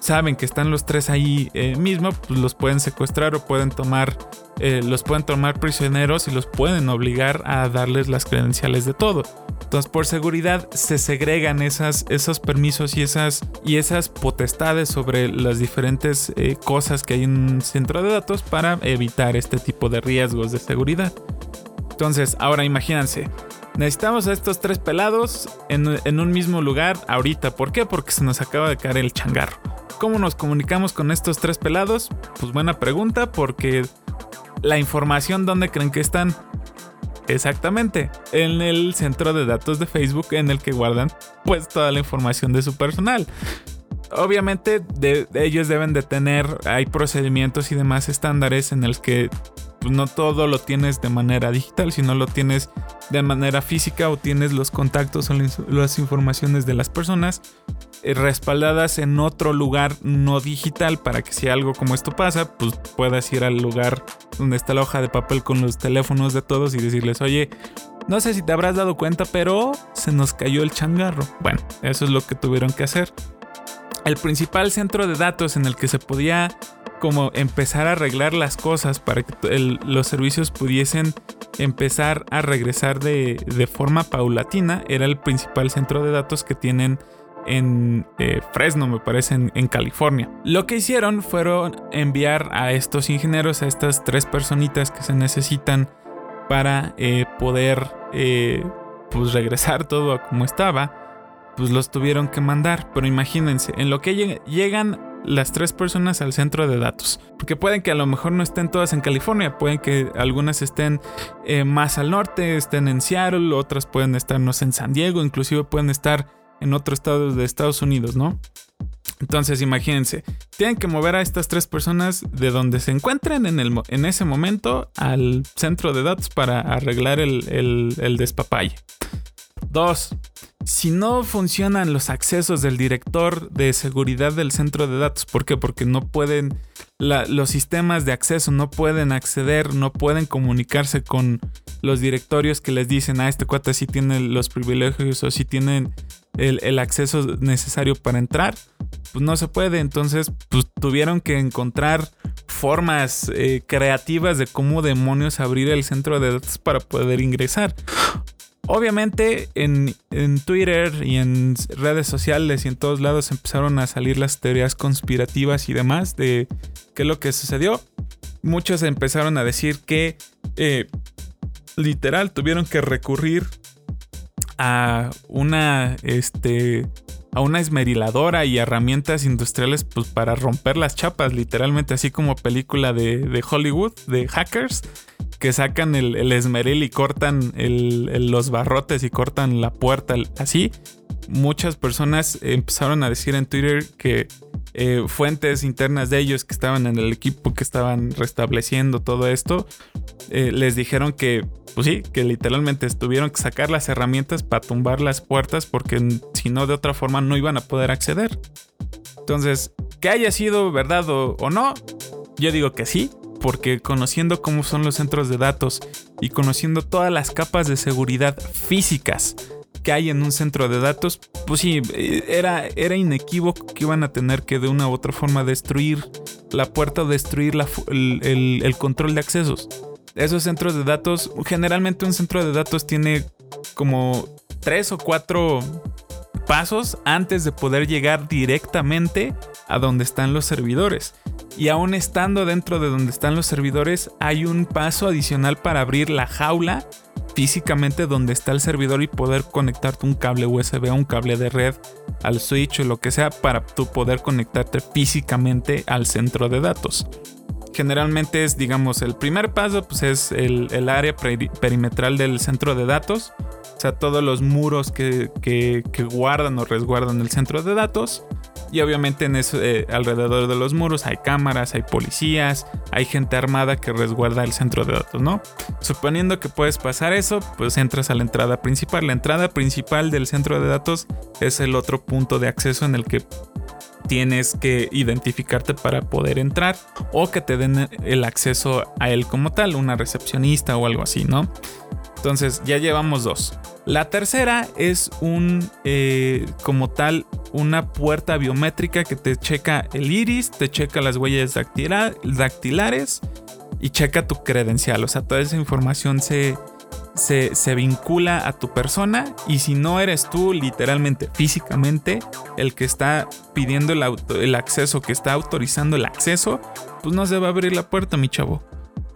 saben que están los tres ahí eh, mismo, pues los pueden secuestrar o pueden tomar, eh, los pueden tomar prisioneros y los pueden obligar a darles las credenciales de todo. Entonces, por seguridad se segregan esas, esos permisos y esas, y esas potestades sobre las diferentes eh, cosas que hay en un centro de datos para evitar este tipo de riesgos de seguridad. Entonces, ahora imagínense, necesitamos a estos tres pelados en, un mismo lugar ahorita. ¿Por qué? Porque se nos acaba de caer el changarro. ¿Cómo nos comunicamos con estos tres pelados? Pues buena pregunta, porque la información, ¿dónde creen que están? Exactamente, en el centro de datos de Facebook en el que guardan pues toda la información de su personal. Obviamente ellos deben de tener, hay procedimientos y demás estándares en el que pues, no todo lo tienes de manera digital, sino lo tienes de manera física o tienes los contactos o las informaciones de las personas eh, respaldadas en otro lugar no digital para que si algo como esto pasa, pues puedas ir al lugar donde está la hoja de papel con los teléfonos de todos y decirles, oye, no sé si te habrás dado cuenta, pero se nos cayó el changarro. Bueno, eso es lo que tuvieron que hacer. El principal centro de datos en el que se podía como empezar a arreglar las cosas para que los servicios pudiesen empezar a regresar de, forma paulatina era el principal centro de datos que tienen en eh, Fresno, me parece, en, California. Lo que hicieron fueron enviar a estos ingenieros, a estas tres personitas que se necesitan para eh, poder eh, pues regresar todo a como estaba, pues los tuvieron que mandar. Pero imagínense, en lo que llegan las tres personas al centro de datos. Porque pueden que a lo mejor no estén todas en California, pueden que algunas estén eh, más al norte, estén en Seattle, otras pueden estar, no sé, en San Diego, inclusive pueden estar en otro estado de Estados Unidos, ¿no? Entonces imagínense, tienen que mover a estas tres personas de donde se encuentren en, el, en ese momento al centro de datos para arreglar el, el, el despapalle. Dos, si no funcionan los accesos del director de seguridad del centro de datos, ¿por qué? Porque no pueden, los sistemas de acceso no pueden acceder, no pueden comunicarse con los directorios que les dicen, ah, este cuate sí tiene los privilegios o sí tienen el, acceso necesario para entrar, pues no se puede. Entonces, pues tuvieron que encontrar formas eh, creativas de cómo demonios abrir el centro de datos para poder ingresar. Obviamente en, Twitter y en redes sociales y en todos lados empezaron a salir las teorías conspirativas y demás de qué es lo que sucedió. Muchos empezaron a decir que eh, literal tuvieron que recurrir a una este a una esmeriladora y herramientas industriales pues para romper las chapas literalmente así como película de, de Hollywood de hackers que sacan el, esmeril y cortan los barrotes y cortan la puerta así. Muchas personas empezaron a decir en Twitter que eh, fuentes internas de ellos que estaban en el equipo que estaban restableciendo todo esto, eh, les dijeron que, pues sí, que literalmente tuvieron que sacar las herramientas para tumbar las puertas porque si no de otra forma no iban a poder acceder. Entonces, que haya sido verdad o no, yo digo que sí, porque conociendo cómo son los centros de datos y conociendo todas las capas de seguridad físicas que hay en un centro de datos, pues sí, era, era inequívoco que iban a tener que de una u otra forma destruir la puerta o destruir el, el control de accesos. Esos centros de datos, generalmente un centro de datos tiene como tres o cuatro pasos antes de poder llegar directamente a donde están los servidores. Y aún estando dentro de donde están los servidores, hay un paso adicional para abrir la jaula físicamente donde está el servidor y poder conectarte un cable USB, un cable de red al switch o lo que sea para tú poder conectarte físicamente al centro de datos. Generalmente es, digamos, el primer paso pues es el, área perimetral del centro de datos, o sea, todos los muros que, que guardan o resguardan el centro de datos. Y obviamente en eso, eh, alrededor de los muros hay cámaras, hay policías, hay gente armada que resguarda el centro de datos, ¿no? Suponiendo que puedes pasar eso, pues entras a la entrada principal. La entrada principal del centro de datos es el otro punto de acceso en el que tienes que identificarte para poder entrar o que te den el acceso a él como tal, una recepcionista o algo así, ¿no? Entonces ya llevamos dos. La tercera es un, eh, como tal, una puerta biométrica que te checa el iris, te checa las huellas dactilares y checa tu credencial. O sea, toda esa información se, se, se, vincula a tu persona y si no eres tú literalmente, físicamente, el que está pidiendo el, el acceso, que está autorizando el acceso, pues no se va a abrir la puerta, mi chavo.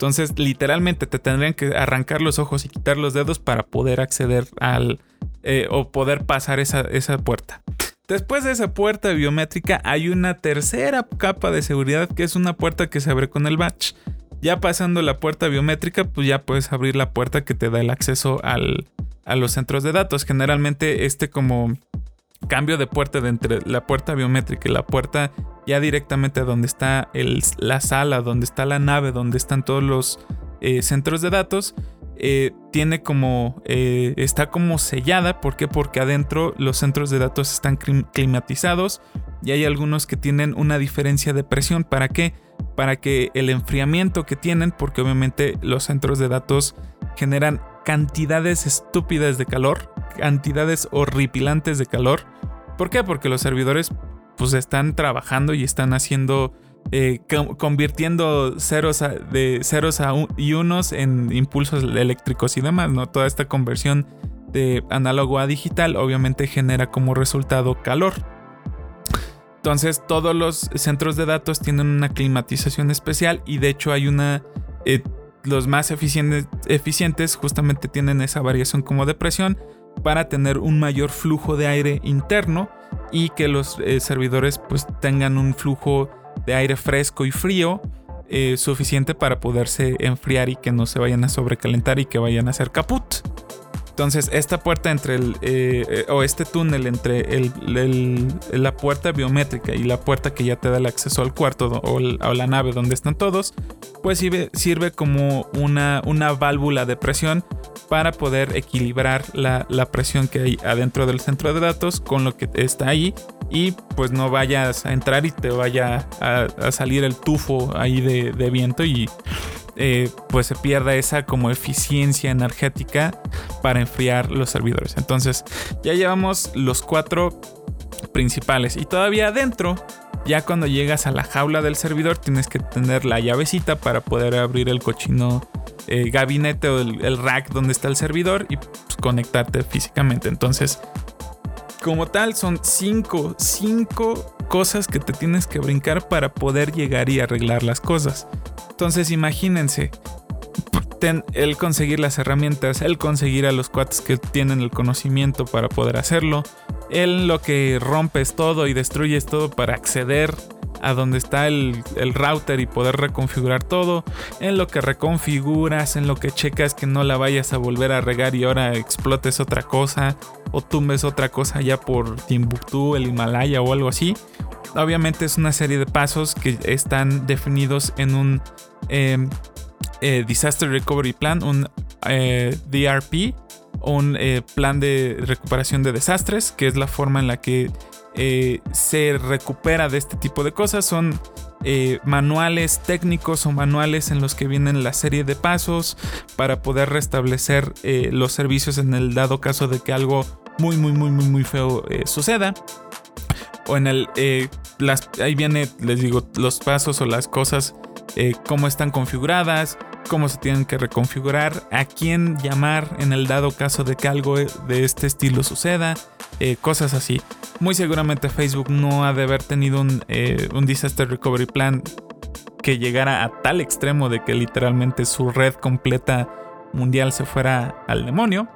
Entonces, literalmente te tendrían que arrancar los ojos y quitar los dedos para poder acceder al eh, o poder pasar esa, esa puerta. Después de esa puerta biométrica hay una tercera capa de seguridad que es una puerta que se abre con el batch. Ya pasando la puerta biométrica, pues ya puedes abrir la puerta que te da el acceso al, a los centros de datos. Generalmente este como cambio de puerta de entre la puerta biométrica y la puerta ya directamente donde está la sala, donde está la nave, donde están todos los eh, centros de datos, eh, tiene como, eh, está como sellada. ¿Por qué? Porque adentro los centros de datos están climatizados y hay algunos que tienen una diferencia de presión. ¿Para qué? Para que el enfriamiento que tienen, porque obviamente los centros de datos generan cantidades estúpidas de calor, cantidades horripilantes de calor. ¿Por qué? Porque los servidores pues están trabajando y están haciendo, eh, convirtiendo ceros de ceros a y unos en impulsos eléctricos y demás, ¿no? Toda esta conversión de análogo a digital obviamente genera como resultado calor. Entonces todos los centros de datos tienen una climatización especial y de hecho hay una... Eh, los más eficientes, eficientes justamente tienen esa variación como de presión para tener un mayor flujo de aire interno y que los eh, servidores pues tengan un flujo de aire fresco y frío eh, suficiente para poderse enfriar y que no se vayan a sobrecalentar y que vayan a hacer caput. Entonces, esta puerta entre el. Eh, o este túnel entre el, la puerta biométrica y la puerta que ya te da el acceso al cuarto o, la nave donde están todos, pues sirve, sirve como una, una válvula de presión para poder equilibrar la, presión que hay adentro del centro de datos con lo que está ahí y pues no vayas a entrar y te vaya a, salir el tufo ahí de viento y eh, pues se pierda esa como eficiencia energética para enfriar los servidores. Entonces ya llevamos los cuatro principales y todavía adentro ya cuando llegas a la jaula del servidor tienes que tener la llavecita para poder abrir el cochino eh, gabinete o el, rack donde está el servidor y pues, conectarte físicamente. Entonces, como tal, son cinco, cinco cosas que te tienes que brincar para poder llegar y arreglar las cosas. Entonces imagínense, el conseguir las herramientas, el conseguir a los cuates que tienen el conocimiento para poder hacerlo, el lo que rompes todo y destruyes todo para acceder a donde está el, router y poder reconfigurar todo, en lo que reconfiguras, en lo que checas que no la vayas a volver a regar y ahora explotes otra cosa o tumbes otra cosa ya por Timbuktu, el Himalaya o algo así. Obviamente es una serie de pasos que están definidos en un em, eh, Disaster Recovery Plan, un eh, DRP, un eh, plan de recuperación de desastres, que es la forma en la que se recupera de este tipo de cosas. Son manuales técnicos o manuales en los que vienen la serie de pasos para poder restablecer los servicios en el dado caso de que algo muy, muy, muy, muy, muy feo suceda o en el... Eh, las, ahí viene, les digo, los pasos o las cosas, eh, cómo están configuradas, cómo se tienen que reconfigurar, a quién llamar en el dado caso de que algo de este estilo suceda, eh, cosas así. Muy seguramente Facebook no ha de haber tenido un, un Disaster Recovery Plan que llegara a tal extremo de que literalmente su red completa mundial se fuera al demonio.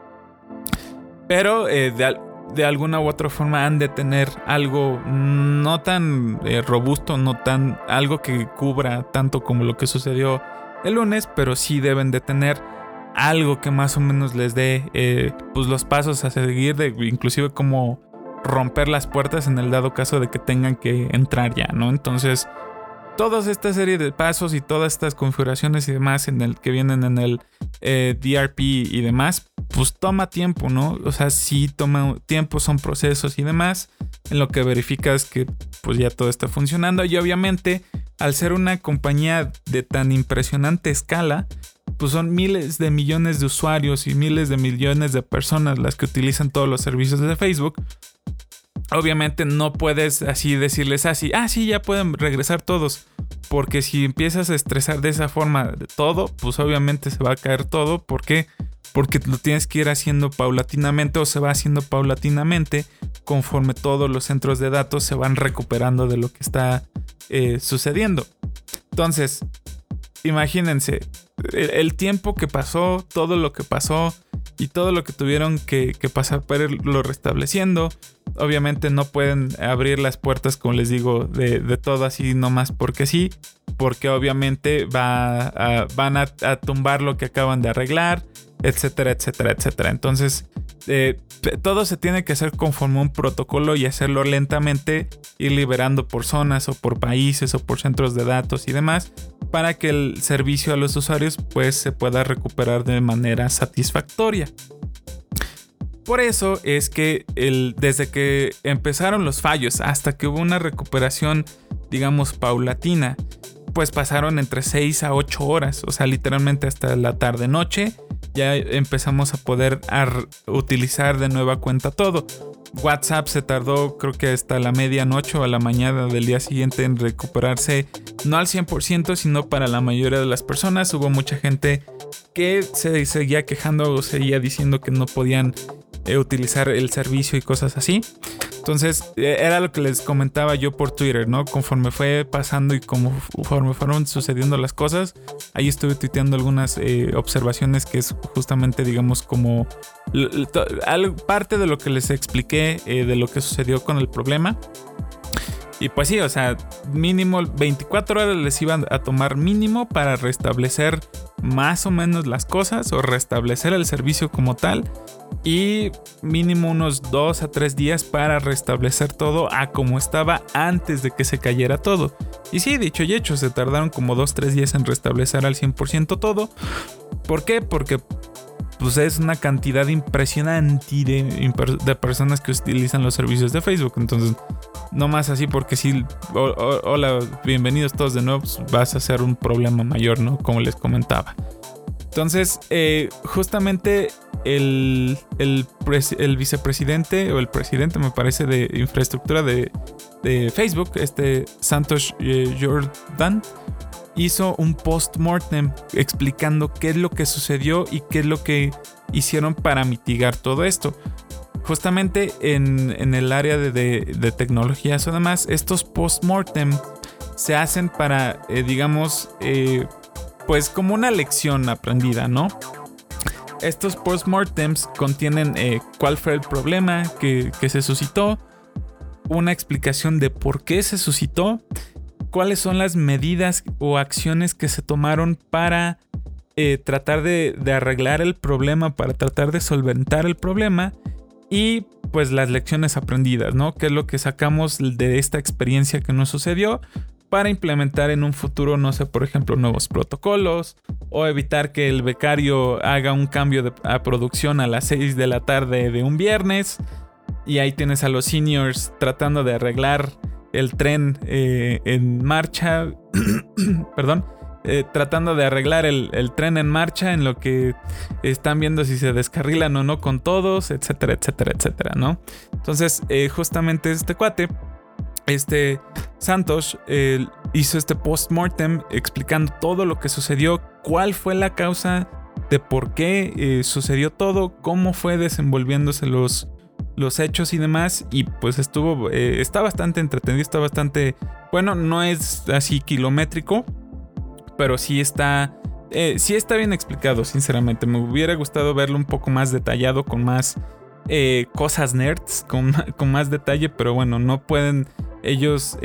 Pero de, de alguna u otra forma han de tener algo no tan eh, robusto, no tan algo que cubra tanto como lo que sucedió el lunes, pero sí deben de tener algo que más o menos les dé eh, pues los pasos a seguir, de inclusive como romper las puertas en el dado caso de que tengan que entrar ya, ¿no? Entonces, toda esta serie de pasos y todas estas configuraciones y demás en el que vienen en el eh, DRP y demás, pues toma tiempo, ¿no? O sea, sí toma tiempo, son procesos y demás, en lo que verificas que pues ya todo está funcionando. Y obviamente, al ser una compañía de tan impresionante escala, pues son miles de millones de usuarios y miles de millones de personas las que utilizan todos los servicios de Facebook. Obviamente no puedes así decirles así, ah, sí, ya pueden regresar todos. Porque si empiezas a estresar de esa forma todo, pues obviamente se va a caer todo. ¿Por qué? porque lo tienes que ir haciendo paulatinamente o se va haciendo paulatinamente conforme todos los centros de datos se van recuperando de lo que está eh, sucediendo. Entonces, imagínense, el, tiempo que pasó, todo lo que pasó y todo lo que tuvieron que, pasar para irlo restableciendo. Obviamente no pueden abrir las puertas, como les digo, de, todo así nomás porque sí, porque obviamente va van a tumbar lo que acaban de arreglar etcétera, etcétera, etcétera. Entonces, eh, todo se tiene que hacer conforme un protocolo y hacerlo lentamente, ir liberando por zonas o por países o por centros de datos y demás, para que el servicio a los usuarios pues se pueda recuperar de manera satisfactoria. Por eso es que el, desde que empezaron los fallos hasta que hubo una recuperación, digamos, paulatina, pues pasaron entre 6 a 8 horas, o sea, literalmente hasta la tarde-noche ya empezamos a poder utilizar de nueva cuenta todo. WhatsApp se tardó creo que hasta la medianoche o a la mañana del día siguiente en recuperarse, no al 100%, sino para la mayoría de las personas. Hubo mucha gente que se seguía quejando o seguía diciendo que no podían eh, utilizar el servicio y cosas así. Entonces, eh, era lo que les comentaba yo por Twitter, ¿no? Conforme fue pasando y conforme fueron sucediendo las cosas, ahí estuve tuiteando algunas eh, observaciones que es justamente, digamos, como parte de lo que les expliqué de lo que sucedió con el problema. Y pues sí, o sea, mínimo 24 horas les iban a tomar mínimo para restablecer más o menos las cosas o restablecer el servicio como tal. Y mínimo unos 2 a 3 días para restablecer todo a como estaba antes de que se cayera todo. Y sí, dicho y hecho, se tardaron como 2-3 días en restablecer al 100% todo. ¿Por qué? Porque pues es una cantidad impresionante de, personas que utilizan los servicios de Facebook. Entonces, no más así porque si, hola, bienvenidos todos de nuevo, pues, vas a ser un problema mayor, ¿no? Como les comentaba. Entonces, eh, justamente el, el, vicepresidente o el presidente, me parece, de infraestructura de, de Facebook, este Santos eh, Jordan, hizo un post-mortem explicando qué es lo que sucedió y qué es lo que hicieron para mitigar todo esto. Justamente en, el área de, de, tecnologías o demás, estos post-mortem se hacen para, eh, digamos, eh, pues como una lección aprendida, ¿no? Estos post-mortems contienen eh, cuál fue el problema que, que se suscitó, una explicación de por qué se suscitó cuáles son las medidas o acciones que se tomaron para eh, tratar de, arreglar el problema, para tratar de solventar el problema y pues las lecciones aprendidas, ¿no? ¿Qué es lo que sacamos de esta experiencia que nos sucedió para implementar en un futuro, no sé, por ejemplo, nuevos protocolos o evitar que el becario haga un cambio de a producción a las 6 de la tarde de un viernes y ahí tienes a los seniors tratando de arreglar el tren eh, en marcha, perdón, eh, tratando de arreglar el, tren en marcha en lo que están viendo si se descarrilan o no con todos, etcétera, etcétera, etcétera, ¿no? Entonces, eh, justamente este cuate, este Santos, hizo este post-mortem explicando todo lo que sucedió, cuál fue la causa de por qué sucedió todo, cómo fue desenvolviéndose los, los hechos y demás. Y pues estuvo, eh, está bastante entretenido, está bastante, bueno, no es así kilométrico, pero sí está, eh, sí está bien explicado, sinceramente. Me hubiera gustado verlo un poco más detallado, con más eh, cosas nerds, con, con, más detalle, pero bueno, no pueden ellos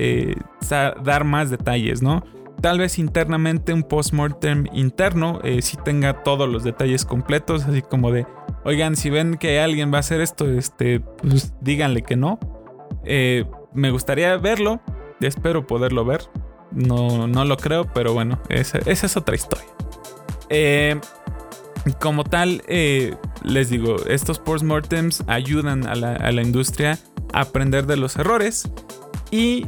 dar más detalles, ¿no? Tal vez internamente un post-mortem interno eh, sí tenga todos los detalles completos, así como de, oigan, si ven que alguien va a hacer esto, este, pues díganle que no. Eh, me gustaría verlo, espero poderlo ver. No, no lo creo, pero bueno, esa, es otra historia. Eh, como tal, les digo, estos post-mortems ayudan a la, a la, industria a aprender de los errores y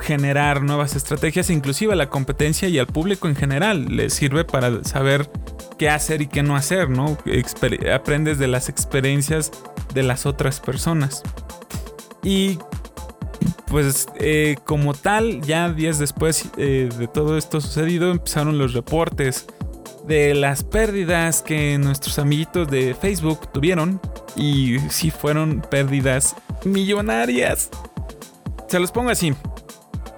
generar nuevas estrategias, inclusive a la competencia y al público en general. Les sirve para saber qué hacer y qué no hacer, ¿no? aprendes de las experiencias de las otras personas. Y pues eh, como tal, ya días después eh, de todo esto sucedido, empezaron los reportes de las pérdidas que nuestros amiguitos de Facebook tuvieron. Y sí fueron pérdidas millonarias. Se los pongo así.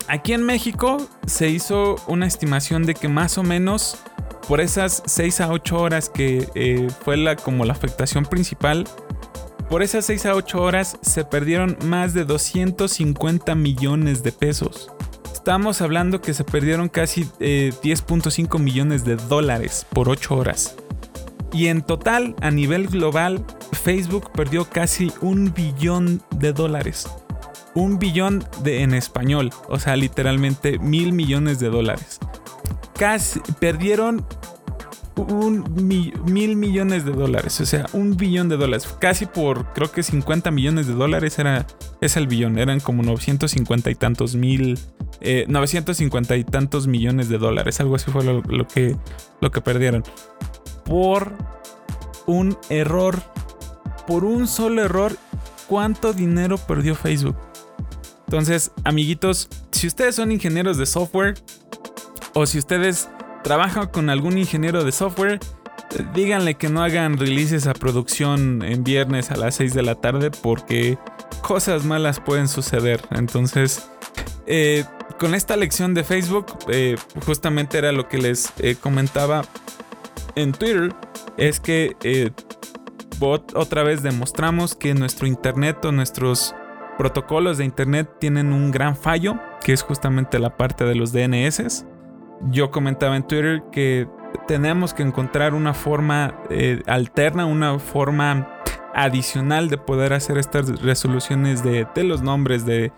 Aquí en México se hizo una estimación de que más o menos por esas 6 a 8 horas que eh, fue la, como la afectación principal, por esas 6 a 8 horas se perdieron más de 250 millones de pesos. Estamos hablando que se perdieron casi 10.5 eh, millones de dólares por 8 horas. Y en total, a nivel global, Facebook perdió casi un billón de dólares. Un billón de, en español, o sea, literalmente mil millones de dólares. Casi perdieron un mil millones de dólares, o sea, un billón de dólares. Casi por, creo que 50 millones de dólares era, es el billón, eran como 950 y tantos mil, 950 eh, y tantos millones de dólares, algo así fue lo, que, lo que perdieron. Por un error, por un solo error, ¿cuánto dinero perdió Facebook? Entonces, amiguitos, si ustedes son ingenieros de software o si ustedes trabajan con algún ingeniero de software, díganle que no hagan releases a producción en viernes a las 6 de la tarde porque cosas malas pueden suceder. Entonces, eh, con esta lección de Facebook, eh, justamente era lo que les eh, comentaba en Twitter, es que otra vez demostramos que nuestro Internet o nuestros protocolos de Internet tienen un gran fallo, que es justamente la parte de los DNS. Yo comentaba en Twitter que tenemos que encontrar una forma eh, alterna, una forma adicional de poder hacer estas resoluciones de, los nombres de,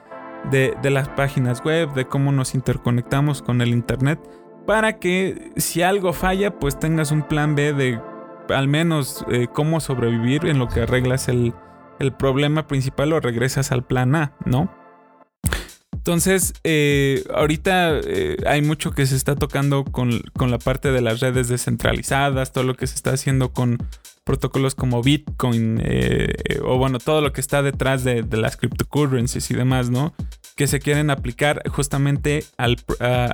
de, las páginas web, de cómo nos interconectamos con el Internet, para que si algo falla, pues tengas un plan B de al menos eh, cómo sobrevivir en lo que arreglas el, el problema principal o regresas al plan A, ¿no? Entonces, eh, ahorita eh, hay mucho que se está tocando con, la parte de las redes descentralizadas, todo lo que se está haciendo con protocolos como Bitcoin, eh, o bueno, todo lo que está detrás de, las cryptocurrencies y demás, ¿no? Que se quieren aplicar justamente a,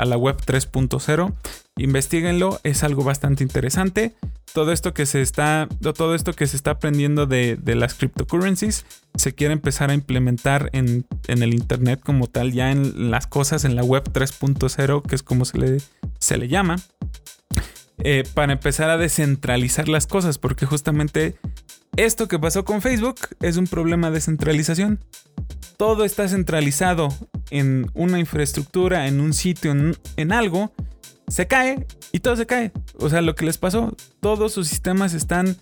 la web 3.0. Investíguenlo, es algo bastante interesante. Todo esto que se está, todo esto que se está aprendiendo de, de las cryptocurrencies se quiere empezar a implementar en, el Internet como tal, ya en las cosas, en la web 3.0, que es como se le, se le llama, eh, para empezar a descentralizar las cosas, porque justamente esto que pasó con Facebook es un problema de centralización. Todo está centralizado en una infraestructura, en un sitio, en, algo, se cae y todo se cae. O sea, lo que les pasó, todos sus sistemas están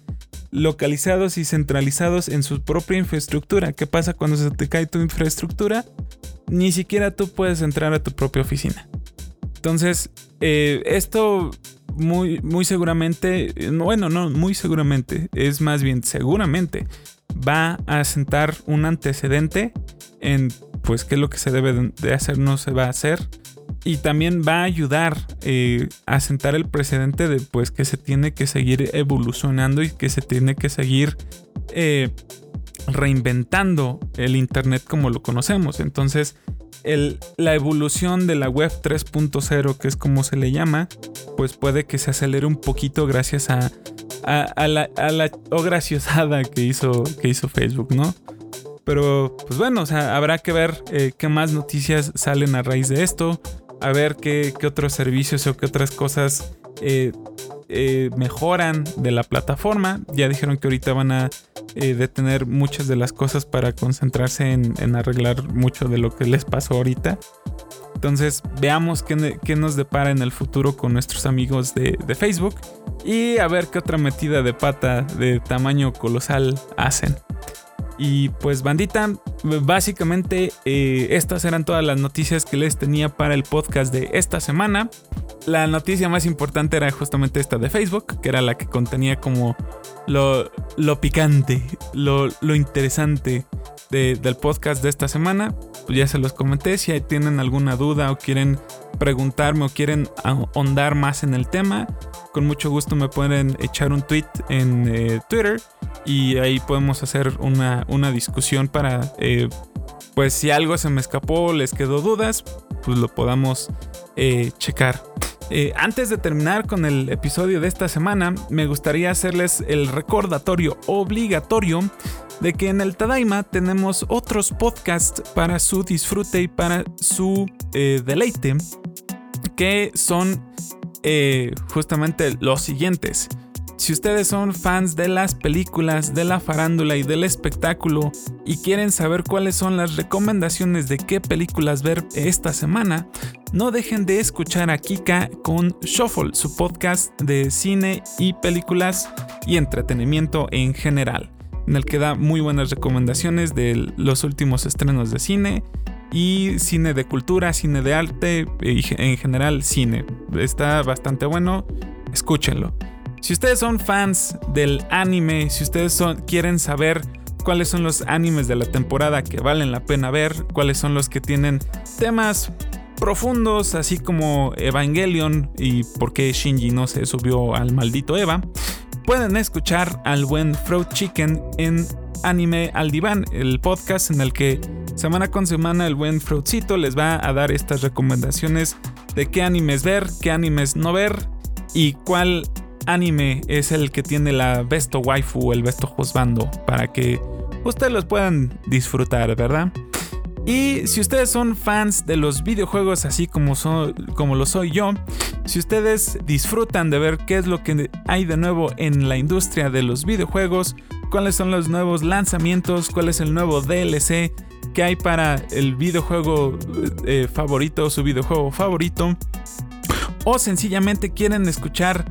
localizados y centralizados en su propia infraestructura. ¿Qué pasa cuando se te cae tu infraestructura? Ni siquiera tú puedes entrar a tu propia oficina. Entonces, eh, esto muy, muy seguramente, bueno, no, muy seguramente, es más bien seguramente, va a sentar un antecedente en, pues, qué es lo que se debe de hacer, no se va a hacer. Y también va a ayudar eh, a sentar el precedente de pues que se tiene que seguir evolucionando y que se tiene que seguir eh, reinventando el internet como lo conocemos. Entonces la evolución de la web 3.0 que es como se le llama pues puede que se acelere un poquito gracias a, a, la, a graciosada que hizo, que hizo Facebook no pero pues bueno, o sea, habrá que ver eh, qué más noticias salen a raíz de esto a ver qué, otros servicios o qué otras cosas eh, eh, mejoran de la plataforma. Ya dijeron que ahorita van a eh, detener muchas de las cosas para concentrarse en, arreglar mucho de lo que les pasó ahorita. Entonces veamos qué, nos depara en el futuro con nuestros amigos de, de Facebook y a ver qué otra metida de pata de tamaño colosal hacen. Y pues bandita, básicamente eh, estas eran todas las noticias que les tenía para el podcast de esta semana. La noticia más importante era justamente esta de Facebook, que era la que contenía como lo, picante, lo, interesante del podcast de esta semana. Pues ya se los comenté, si tienen alguna duda o quieren preguntarme o quieren ahondar más en el tema, con mucho gusto me pueden echar un tweet en eh, Twitter y ahí podemos hacer una, discusión para, eh, pues si algo se me escapó, les quedó dudas, pues lo podamos eh, checar. Eh, antes de terminar con el episodio de esta semana, me gustaría hacerles el recordatorio obligatorio de que en el Tadaima tenemos otros podcasts para su disfrute y para su eh, deleite, que son eh, justamente los siguientes. Si ustedes son fans de las películas, de la farándula y del espectáculo y quieren saber cuáles son las recomendaciones de qué películas ver esta semana, no dejen de escuchar a Kika con Shuffle, su podcast de cine y películas y entretenimiento en general, en el que da muy buenas recomendaciones de los últimos estrenos de cine y cine de cultura, cine de arte y en general cine. Está bastante bueno, escúchenlo. Si ustedes son fans del anime, si ustedes quieren saber cuáles son los animes de la temporada que valen la pena ver, cuáles son los que tienen temas profundos, así como Evangelion y por qué Shinji no se subió al maldito Eva, pueden escuchar al buen Fruit Chicken en Anime al Diván, el podcast en el que semana con semana el buen Fruitcito les va a dar estas recomendaciones de qué animes ver, qué animes no ver y cuál anime es el que tiene la besto waifu el besto husbando para que ustedes los puedan disfrutar, ¿verdad? Y si ustedes son fans de los videojuegos así como, como lo soy yo, si ustedes disfrutan de ver qué es lo que hay de nuevo en la industria de los videojuegos, cuáles son los nuevos lanzamientos, cuál es el nuevo DLC que hay para el videojuego eh, favorito, su videojuego favorito, o sencillamente quieren escuchar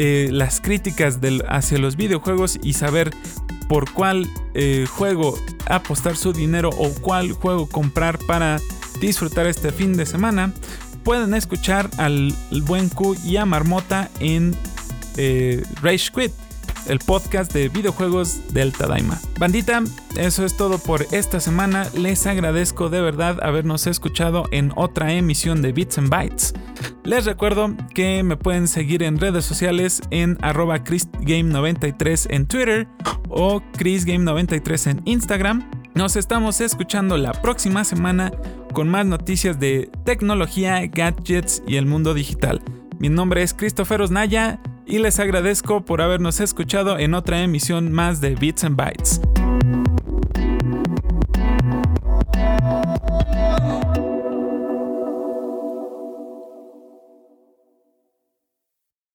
eh, las críticas hacia los videojuegos y saber por cuál eh, juego apostar su dinero o cuál juego comprar para disfrutar este fin de semana, pueden escuchar al buen Q y a Marmota en eh, Rage Quit el podcast de videojuegos del Tadaima. Bandita, eso es todo por esta semana. Les agradezco de verdad habernos escuchado en otra emisión de Bits and Bytes. Les recuerdo que me pueden seguir en redes sociales en arroba chrisgame93 en Twitter o chrisgame93 en Instagram. Nos estamos escuchando la próxima semana con más noticias de tecnología, gadgets y el mundo digital. Mi nombre es Christopher Osnaya y les agradezco por habernos escuchado en otra emisión más de Bits and Bytes.